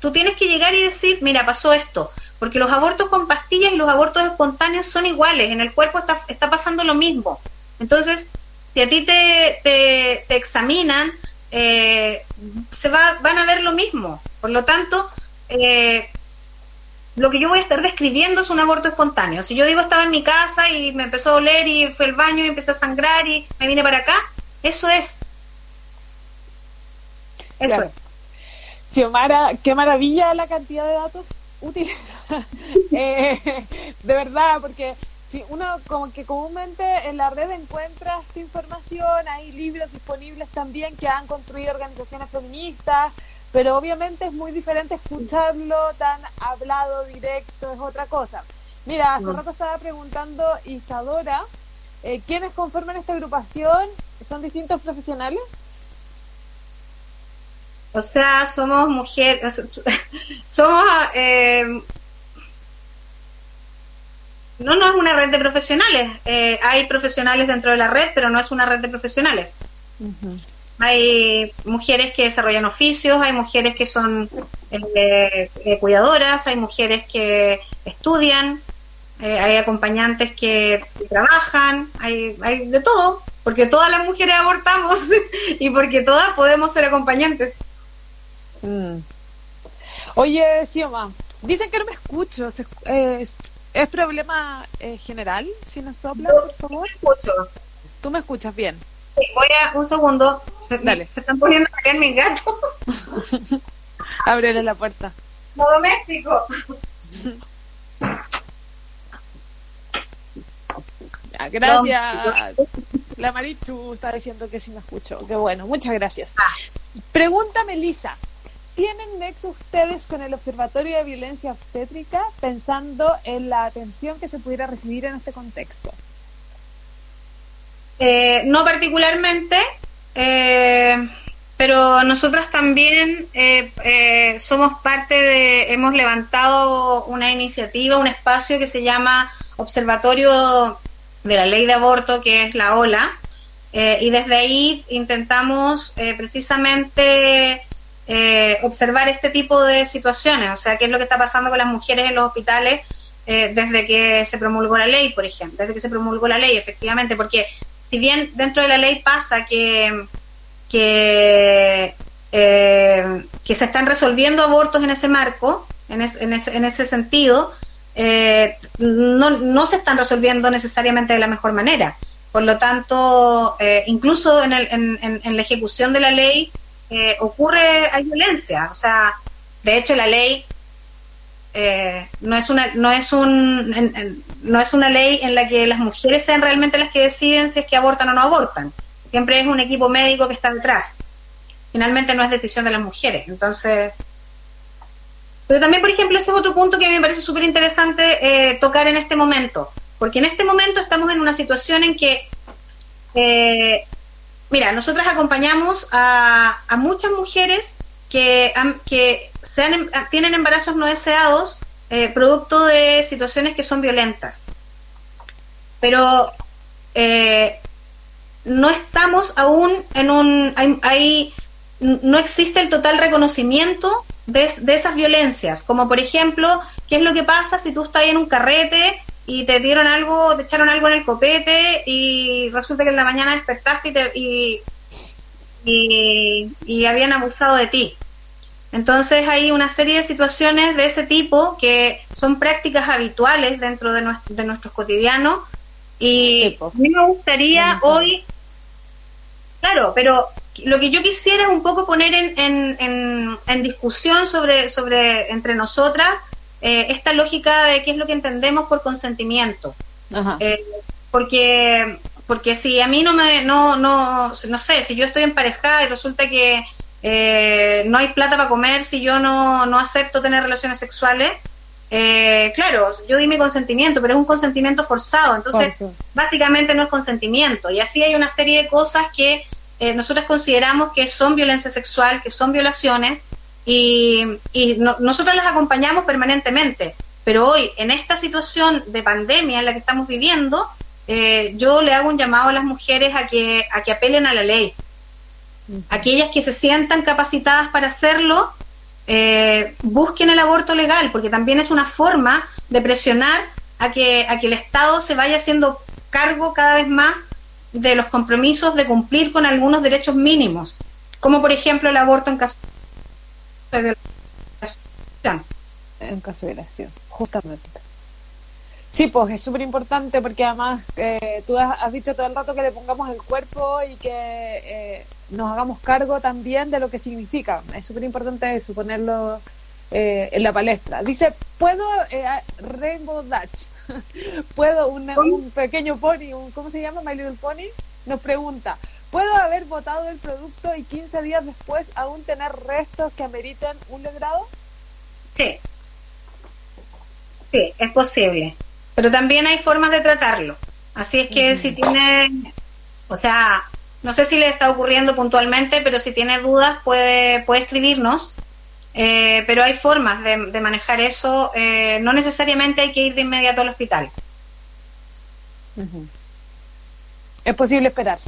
Tú tienes que llegar y decir, mira, pasó esto, porque los abortos con pastillas y los abortos espontáneos son iguales, en el cuerpo está, está pasando lo mismo. Entonces, si a ti te, te, te examinan, eh, se va, van a ver lo mismo. Por lo tanto, eh, lo que yo voy a estar describiendo es un aborto espontáneo. Si yo digo estaba en mi casa y me empezó a doler y fue al baño y empecé a sangrar y me vine para acá, eso es. Eso es. Xiomara, qué maravilla la cantidad de datos útiles. eh, de verdad, porque uno como que comúnmente en la red encuentra esta información, hay libros disponibles también que han construido organizaciones feministas, pero obviamente es muy diferente escucharlo tan hablado, directo, es otra cosa. Mira, hace rato estaba preguntando Isadora, eh, ¿quiénes conforman esta agrupación? ¿Son distintos profesionales? O sea, somos mujeres, somos... Eh, no, no es una red de profesionales. Eh, hay profesionales dentro de la red, pero no es una red de profesionales. Hay mujeres que desarrollan oficios, hay mujeres que son eh, cuidadoras, hay mujeres que estudian, hay acompañantes que trabajan, hay, hay de todo, porque todas las mujeres abortamos y porque todas podemos ser acompañantes. Mm. Oye, Sioma, dicen que no me escucho. Eh, ¿Es problema eh, general si nos sopla, por favor? escucho. ¿Tú me escuchas bien? Voy a un segundo. Se, Dale. se están poniendo a caer mis gatos. Ábrele la puerta. No doméstico. Gracias. La Marichu está diciendo que sí me escucho. Qué bueno, muchas gracias. Pregúntame, Lisa. ¿Tienen nexo ustedes con el Observatorio de Violencia Obstétrica pensando en la atención que se pudiera recibir en este contexto? Eh, no particularmente, eh, pero nosotras también eh, somos parte de, hemos levantado una iniciativa, un espacio que se llama Observatorio de la Ley de Aborto, que es la OLA, y desde ahí intentamos precisamente eh, observar este tipo de situaciones, o sea, qué es lo que está pasando con las mujeres en los hospitales eh, desde que se promulgó la ley, por ejemplo, desde que se promulgó la ley, efectivamente, porque si bien dentro de la ley pasa que, que, eh, que se están resolviendo abortos en ese marco, en, en, ese, en ese sentido, no, no se están resolviendo necesariamente de la mejor manera. Por lo tanto, incluso en, el, en, en, la ejecución de la ley ocurre, hay violencia. O sea, de hecho la ley eh, no es una no es un no es una ley en la que las mujeres sean realmente las que deciden si es que abortan o no abortan. Siempre es un equipo médico que está detrás. Finalmente no es decisión de las mujeres. Entonces pero también por ejemplo ese es otro punto que me parece súper interesante eh, tocar en este momento. Porque en este momento estamos en una situación en que eh, Mira, nosotros acompañamos a, muchas mujeres que, que em, tienen embarazos no deseados eh, producto de situaciones que son violentas. Pero eh, no estamos aún en un... Hay, no existe el total reconocimiento de, de, esas violencias, como por ejemplo, ¿qué es lo que pasa si tú estás en un carrete y te dieron algo, te echaron algo en el copete y resulta que en la mañana despertaste y, te, y, y, habían abusado de ti. Entonces hay una serie de situaciones de ese tipo que son prácticas habituales dentro de, nuestro, de nuestros cotidianos y a mí me gustaría hoy, claro, pero lo que yo quisiera es un poco poner en, en, en, en discusión sobre, sobre entre nosotras eh, esta lógica de qué es lo que entendemos por consentimiento. Eh, porque porque si a mí no me no no no sé si yo estoy emparejada y resulta que eh, no hay plata para comer si yo no, no acepto tener relaciones sexuales claro yo di mi consentimiento pero es un consentimiento forzado entonces básicamente no es consentimiento y así hay una serie de cosas que nosotros consideramos que son violencia sexual que son violaciones y, y nosotros las acompañamos permanentemente. Pero hoy, en esta situación de pandemia en la que estamos viviendo, eh, yo le hago un llamado a las mujeres a que, a que apelen a la ley. Aquellas que se sientan capacitadas para hacerlo, eh, busquen el aborto legal, porque también es una forma de presionar a que, a que el Estado se vaya haciendo cargo cada vez más de los compromisos de cumplir con algunos derechos mínimos, como por ejemplo el aborto en caso En caso de violación, justamente. Sí, pues es súper importante porque además eh, tú has, dicho todo el rato que le pongamos el cuerpo y que eh, nos hagamos cargo también de lo que significa. Es súper importante eso, ponerlo eh, en la palestra. Dice, ¿puedo Rainbow Dutch? ¿Puedo un, un pequeño pony, un, ¿cómo se llama? My Little Pony? Nos pregunta, ¿puedo haber votado el producto y 15 días después aún tener restos que ameriten un legrado? Sí. Sí, es posible pero también hay formas de tratarlo. Así es que si tiene, o sea, no sé si le está ocurriendo puntualmente, pero si tiene dudas puede, puede escribirnos. Eh, pero hay formas de, manejar eso. Eh, no necesariamente hay que ir de inmediato al hospital. Es posible esperar.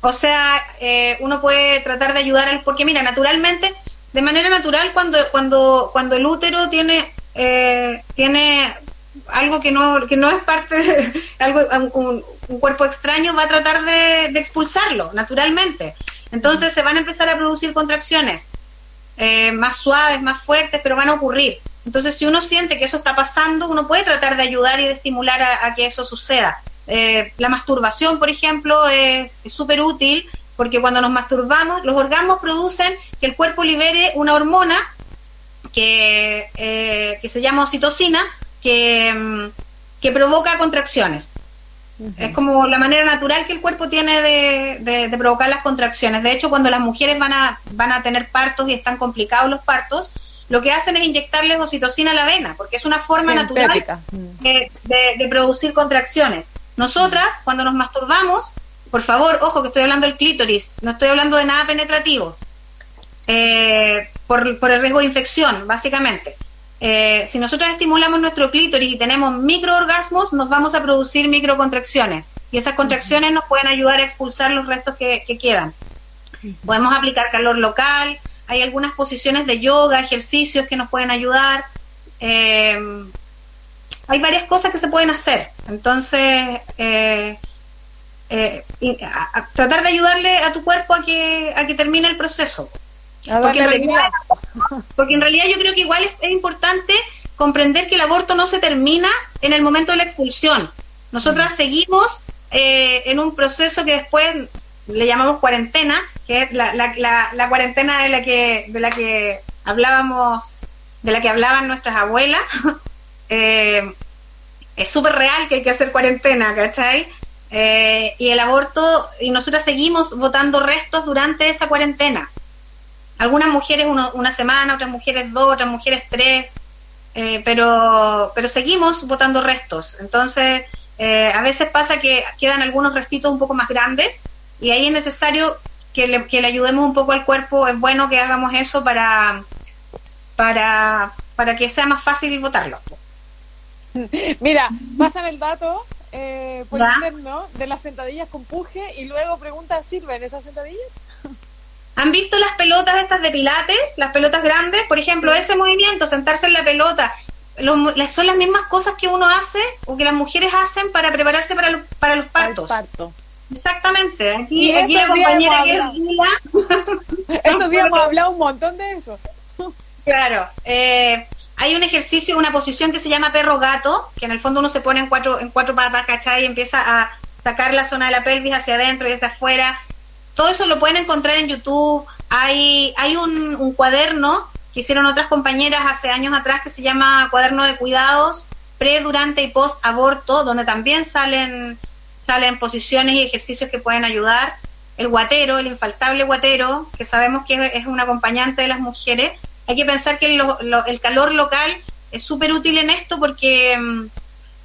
O sea, eh, uno puede tratar de ayudar al, porque mira, naturalmente, de manera natural, cuando cuando cuando el útero tiene tiene algo que no, que no es parte de algo, un, cuerpo extraño va a tratar de, expulsarlo naturalmente. Entonces se van a empezar a producir contracciones eh, más suaves, más fuertes, pero van a ocurrir. Entonces si uno siente que eso está pasando, uno puede tratar de ayudar y de estimular a, que eso suceda. Eh, la masturbación, por ejemplo, es súper útil porque cuando nos masturbamos, los orgasmos producen que el cuerpo libere una hormona que, eh, que se llama oxitocina, que, mm, que provoca contracciones. Es como la manera natural que el cuerpo tiene de, provocar las contracciones. De hecho, cuando las mujeres van a, van a tener partos y están complicados los partos, lo que hacen es inyectarles oxitocina a la vena, porque es una forma natural de, producir contracciones. Nosotras, cuando nos masturbamos, por favor, ojo que estoy hablando del clítoris, no estoy hablando de nada penetrativo, eh, por, por el riesgo de infección, básicamente. Eh, si nosotros estimulamos nuestro clítoris y tenemos microorgasmos, nos vamos a producir microcontracciones y esas contracciones nos pueden ayudar a expulsar los restos que, quedan. Podemos aplicar calor local, hay algunas posiciones de yoga, ejercicios que nos pueden ayudar. Eh, hay varias cosas que se pueden hacer. Entonces, eh, tratar de ayudarle a tu cuerpo a que, a que termine el proceso. Porque en, realidad, porque en, realidad, yo creo que igual es, importante comprender que el aborto no se termina en el momento de la expulsión. Nosotras seguimos eh, en un proceso que después le llamamos cuarentena, que es la, la, la, cuarentena de la que de la que hablábamos, de la que hablaban nuestras abuelas. eh, es súper real que hay que hacer cuarentena, ¿cachai? Eh, y el aborto, y nosotras seguimos votando restos durante esa cuarentena. Algunas mujeres una semana, otras mujeres dos, otras mujeres tres, eh, pero, pero seguimos botando restos. Entonces, eh, a veces pasa que quedan algunos restitos un poco más grandes y ahí es necesario que le, que le ayudemos un poco al cuerpo. Es bueno que hagamos eso para, para, para que sea más fácil botarlo. Mira, pasan el dato eh, por interno de las sentadillas con puje y luego pregunta, ¿sirven esas sentadillas? ¿Han visto las pelotas estas de pilates? Las pelotas grandes, por ejemplo, ese movimiento, sentarse en la pelota, son las mismas cosas que uno hace o que las mujeres hacen para prepararse para, los, para los partos. Exactamente. Aquí, aquí la compañera que es Estos días hemos hablado un montón de eso. claro. Eh, hay un ejercicio, una posición que se llama perro gato, que en el fondo uno se pone en cuatro, en cuatro patas, ¿cachai? Y empieza a sacar la zona de la pelvis hacia adentro y hacia afuera todo eso lo pueden encontrar en YouTube. Hay, hay un, cuaderno que hicieron otras compañeras hace años atrás que se llama Cuaderno de Cuidados, pre, durante y post aborto, donde también salen, salen posiciones y ejercicios que pueden ayudar. El guatero, el infaltable guatero, que sabemos que es un acompañante de las mujeres. Hay que pensar que el calor local es súper útil en esto porque,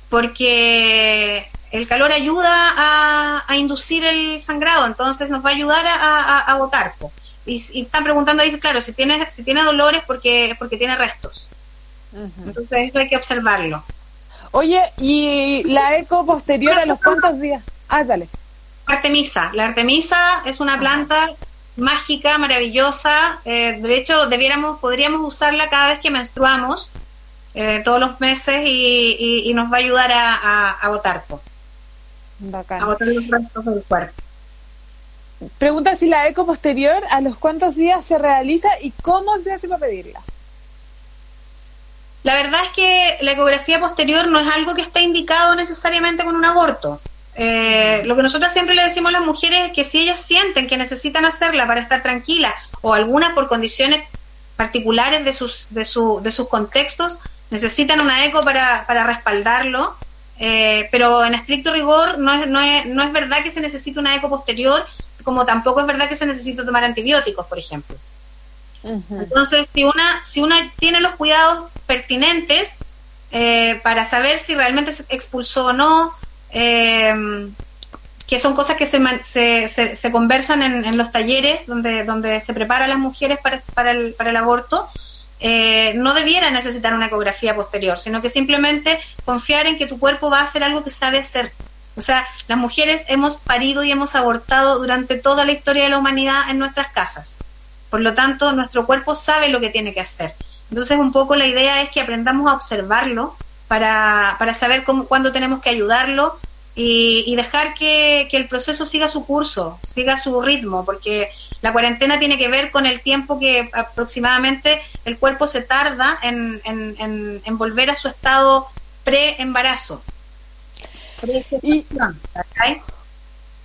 porque el calor ayuda a, inducir el sangrado, entonces nos va a ayudar a, a, votar. Y, están preguntando, dice, claro, si tiene, si tiene dolores porque, es porque tiene restos. Entonces esto hay que observarlo. Oye, ¿y la eco posterior a los cuantos días? Ah, dale. Artemisa. La artemisa es una planta mágica, maravillosa. Eh, de hecho, debiéramos, podríamos usarla cada vez que menstruamos, eh, todos los meses, y, nos va a ayudar a, a, Pregunta si la eco posterior, ¿a los cuántos días se realiza y cómo se hace para pedirla? La verdad es que la ecografía posterior no es algo que esté indicado necesariamente con un aborto. Eh, lo que nosotros siempre le decimos a las mujeres es que si ellas sienten que necesitan hacerla para estar tranquilas o algunas por condiciones particulares de sus, de, su, de sus contextos, necesitan una eco para, para respaldarlo, eh, pero en estricto rigor no es, no, es, no es verdad que se necesite una eco posterior, como tampoco es verdad que se necesite tomar antibióticos, por ejemplo. Entonces, si una, si una tiene los cuidados pertinentes eh, para saber si realmente se expulsó o no, eh, que son cosas que se, se, se, conversan en, los talleres donde, donde se preparan las mujeres para, para, el, para el aborto, eh, no debiera necesitar una ecografía posterior, sino que simplemente confiar en que tu cuerpo va a hacer algo que sabe hacer. O sea, las mujeres hemos parido y hemos abortado durante toda la historia de la humanidad en nuestras casas. Por lo tanto, nuestro cuerpo sabe lo que tiene que hacer. Entonces, un poco la idea es que aprendamos a observarlo para, para saber cuándo tenemos que ayudarlo y, dejar que, el proceso siga su curso, siga su ritmo, porque la cuarentena tiene que ver con el tiempo que aproximadamente el cuerpo se tarda en, en, volver a su estado pre-embarazo. Y,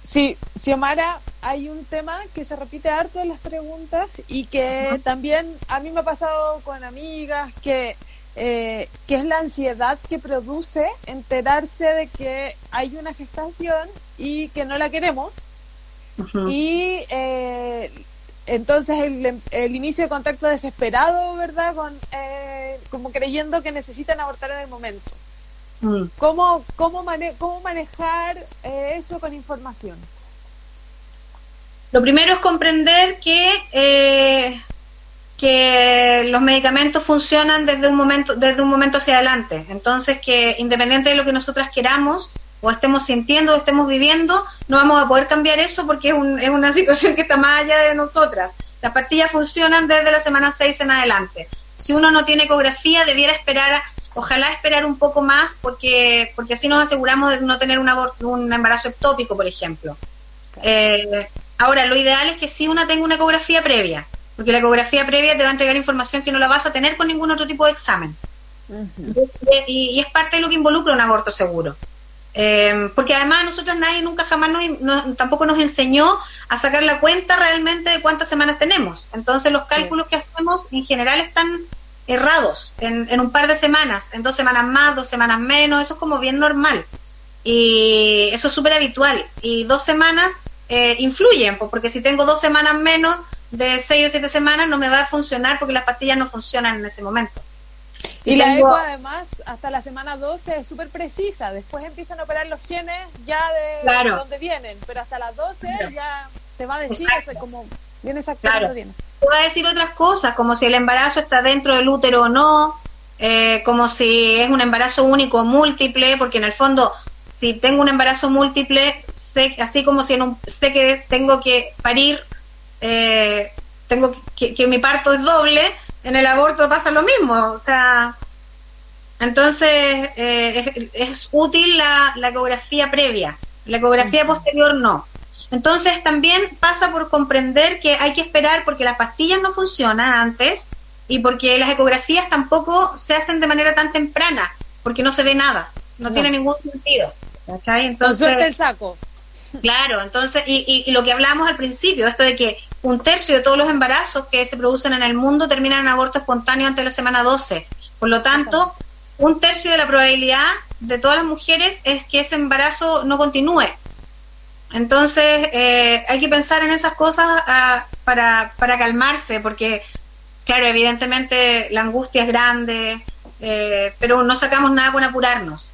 sí, Xiomara, hay un tema que se repite harto en las preguntas y que también a mí me ha pasado con amigas que eh, que es la ansiedad que produce enterarse de que hay una gestación y que no la queremos. Y eh, entonces el, inicio de contacto desesperado, ¿verdad? Con, eh, como creyendo que necesitan abortar en el momento. Mm. ¿Cómo, cómo, ¿Cómo manejar eso con información? Lo primero es comprender que que los medicamentos funcionan desde un momento desde un momento hacia adelante entonces que independiente de lo que nosotras queramos o estemos sintiendo o estemos viviendo no vamos a poder cambiar eso porque es, es una situación que está más allá de nosotras las pastillas funcionan desde la semana 6 en adelante si uno no tiene ecografía debiera esperar ojalá esperar un poco más porque porque así nos aseguramos de no tener un, un embarazo ectópico por ejemplo eh, ahora lo ideal es que si una tenga una ecografía previa porque la ecografía previa te va a entregar información que no la vas a tener con ningún otro tipo de examen. y, es parte de lo que involucra un aborto seguro. Eh, porque además nosotros nadie nunca jamás nos, tampoco nos enseñó a sacar la cuenta realmente de cuántas semanas tenemos. Entonces los cálculos que hacemos en general están errados en, un par de semanas, en dos semanas más, dos semanas menos, eso es como bien normal. Y eso es súper habitual. Y dos semanas eh, influyen, porque si tengo dos semanas menos, de seis o siete semanas no me va a funcionar porque las pastillas no funcionan en ese momento. Y la eco además hasta la semana 12 es súper precisa, después empiezan a operar los genes ya de, donde vienen, pero hasta las 12 ya te va a decir como viene exactamente claro. Te va a decir otras cosas, como si el embarazo está dentro del útero o no, eh, como si es un embarazo único o múltiple, porque en el fondo si tengo un embarazo múltiple, sé así como si en un, sé que tengo que parir eh, tengo que, mi parto es doble, en el aborto pasa lo mismo, o sea, entonces eh, es, útil la, ecografía previa, la ecografía posterior no. Entonces también pasa por comprender que hay que esperar porque las pastillas no funcionan antes y porque las ecografías tampoco se hacen de manera tan temprana, porque no se ve nada, no, tiene ningún sentido. Entonces, el saco. Claro, entonces, y, y, lo que hablábamos al principio, esto de que un tercio de todos los embarazos que se producen en el mundo terminan en aborto espontáneo antes de la semana 12. Por lo tanto, un tercio de la probabilidad de todas las mujeres es que ese embarazo no continúe. Entonces, eh, hay que pensar en esas cosas ah, para, para calmarse, porque, claro, evidentemente la angustia es grande, eh, pero no sacamos nada con apurarnos.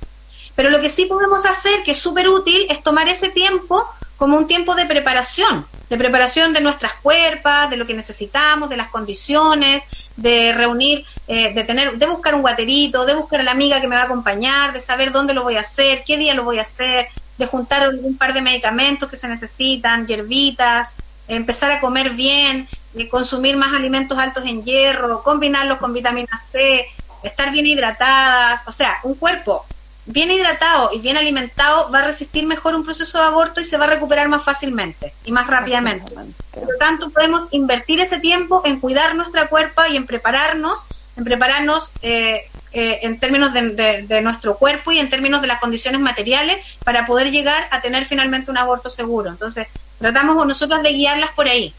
Pero lo que sí podemos hacer, que es súper útil, es tomar ese tiempo como un tiempo de preparación, de preparación de nuestras cuerpas, de lo que necesitamos, de las condiciones, de reunir, eh, de tener, de buscar un guaterito, de buscar a la amiga que me va a acompañar, de saber dónde lo voy a hacer, qué día lo voy a hacer, de juntar un par de medicamentos que se necesitan, hierbitas, empezar a comer bien, de consumir más alimentos altos en hierro, combinarlos con vitamina C, estar bien hidratadas, o sea, un cuerpo bien hidratado y bien alimentado va a resistir mejor un proceso de aborto y se va a recuperar más fácilmente y más rápidamente. Por lo tanto, podemos invertir ese tiempo en cuidar nuestra cuerpo y en prepararnos, en prepararnos eh, eh, en términos de, nuestro cuerpo y en términos de las condiciones materiales para poder llegar a tener finalmente un aborto seguro. Entonces, tratamos nosotros de guiarlas por ahí.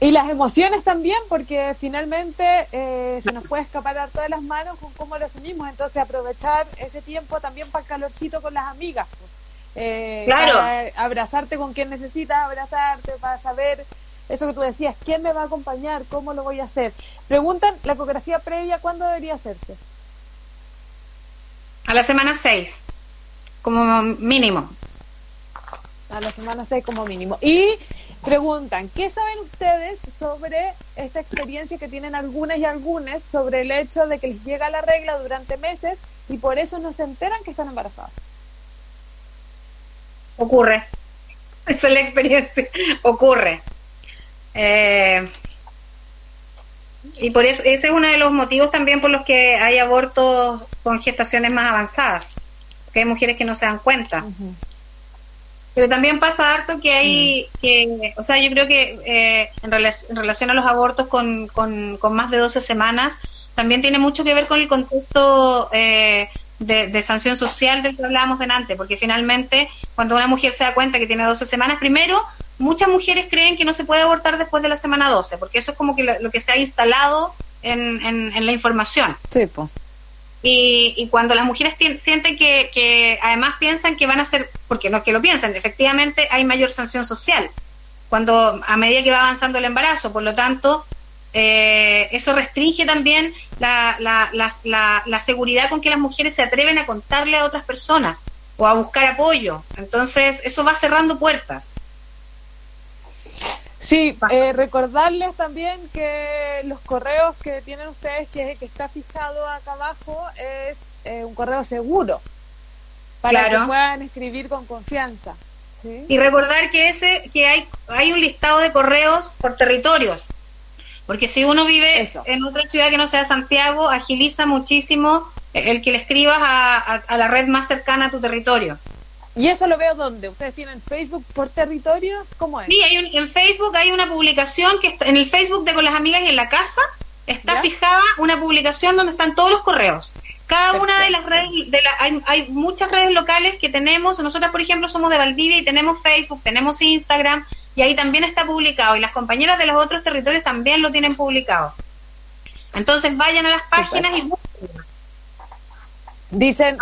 Y las emociones también, porque finalmente eh, se nos puede escapar a todas las manos con cómo lo asumimos. Entonces, aprovechar ese tiempo también para el calorcito con las amigas. Pues. Eh, claro. abrazarte con quien necesitas abrazarte, para saber eso que tú decías, quién me va a acompañar, cómo lo voy a hacer. Preguntan, la ecografía previa, ¿cuándo debería hacerse? A la semana 6, como mínimo. A la semana 6 como mínimo. Y preguntan, ¿qué saben ustedes sobre esta experiencia que tienen algunas y algunas sobre el hecho de que les llega la regla durante meses y por eso no se enteran que están embarazadas? Ocurre. Esa es la experiencia. Ocurre. Eh, y por eso, ese es uno de los motivos también por los que hay abortos con gestaciones más avanzadas. Que hay mujeres que no se dan cuenta. Pero también pasa harto que hay, mm. que, o sea, yo creo que eh, en, relación a los abortos con, con, con, más de 12 semanas, también tiene mucho que ver con el contexto eh, de, sanción social del que hablábamos delante, porque finalmente cuando una mujer se da cuenta que tiene 12 semanas, primero, muchas mujeres creen que no se puede abortar después de la semana 12, porque eso es como que lo, que se ha instalado en, en, la información. Sí, Y, y, cuando las mujeres sienten que, que además piensan que van a ser, porque no es que lo piensan, efectivamente hay mayor sanción social cuando a medida que va avanzando el embarazo, por lo tanto, eh, eso restringe también la, la, la, la, seguridad con que las mujeres se atreven a contarle a otras personas o a buscar apoyo. Entonces, eso va cerrando puertas. Sí, eh, recordarles también que los correos que tienen ustedes, que, que está fijado acá abajo, es eh, un correo seguro para que puedan escribir con confianza. Y recordar que ese que hay hay un listado de correos por territorios. Porque si uno vive en otra ciudad que no sea Santiago, agiliza muchísimo el que le escribas a, la red más cercana a tu territorio. ¿Y eso lo veo dónde? ¿Ustedes tienen Facebook por territorio? ¿Cómo es? Sí, hay en Facebook hay una publicación que está, en el Facebook de Con las Amigas y en la Casa está fijada una publicación donde están todos los correos. Cada una de las redes, de la, hay, hay muchas redes locales que tenemos. Nosotras, por ejemplo, somos de Valdivia y tenemos Facebook, tenemos Instagram, y ahí también está publicado y las compañeras de los otros territorios también lo tienen publicado. Entonces vayan a las páginas y busquen. Dicen,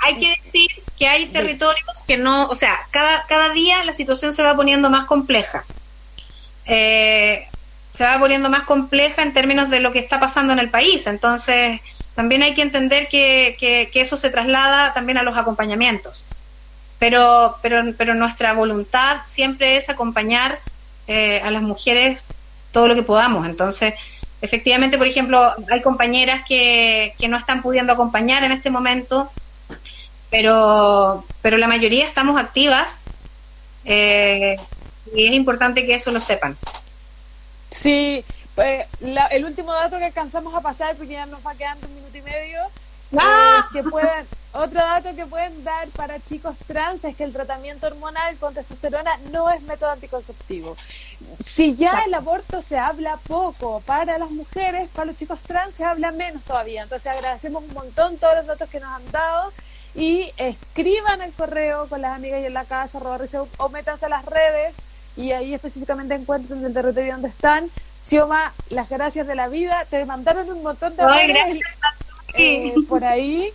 hay que decir que hay territorios que no, o sea, cada, cada día la situación se va poniendo más compleja. Eh, se va poniendo más compleja en términos de lo que está pasando en el país. Entonces, también hay que entender que, que, que eso se traslada también a los acompañamientos pero, pero, pero nuestra voluntad siempre es acompañar eh, a las mujeres todo lo que podamos. Entonces, efectivamente, por ejemplo, hay compañeras que, que no están pudiendo acompañar en este momento, pero, pero la mayoría estamos activas eh, y es importante que eso lo sepan. Sí, pues, el último dato que alcanzamos a pasar, porque ya nos va quedando un minuto y medio, ¡Ah! que pueden, otro dato que pueden dar para chicos trans es que el tratamiento hormonal con testosterona no es método anticonceptivo. Si ya el aborto se habla poco para las mujeres, para los chicos trans se habla menos todavía. Entonces agradecemos un montón todos los datos que nos han dado y escriban el correo con las amigas y en la casa, o métanse a las redes y ahí específicamente encuentren el territorio donde están. Sioma, las gracias de la vida. Te mandaron un montón de eh, por ahí,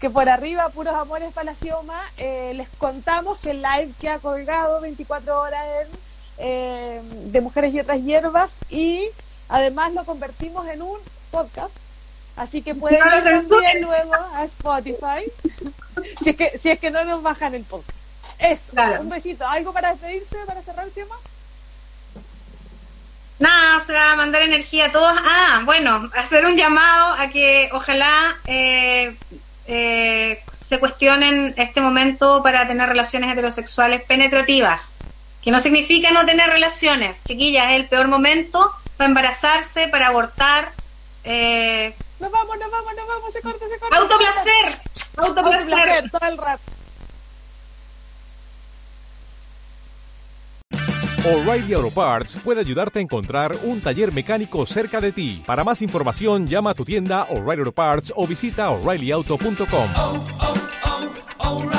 que por arriba, puros amores para la Sioma, eh, les contamos que el live que ha colgado 24 horas eh, de Mujeres y otras hierbas y además lo convertimos en un podcast. Así que pueden ir luego a Spotify si, es que, si es que no nos bajan el podcast. Eso, un besito. ¿Algo para despedirse, para cerrar, Sioma? Nada, se va a mandar energía a todos. Ah, bueno, hacer un llamado a que ojalá eh, eh, se cuestionen este momento para tener relaciones heterosexuales penetrativas. Que no significa no tener relaciones. Chiquillas, es el peor momento para embarazarse, para abortar. Eh, nos vamos, nos vamos, nos vamos, se corta, se corta. Autoplacer. Autoplacer. Todo el rato. O'Reilly Auto Parts puede ayudarte a encontrar un taller mecánico cerca de ti. Para más información, llama a tu tienda O'Reilly Auto Parts o visita oreillyauto.com. Oh, oh, oh,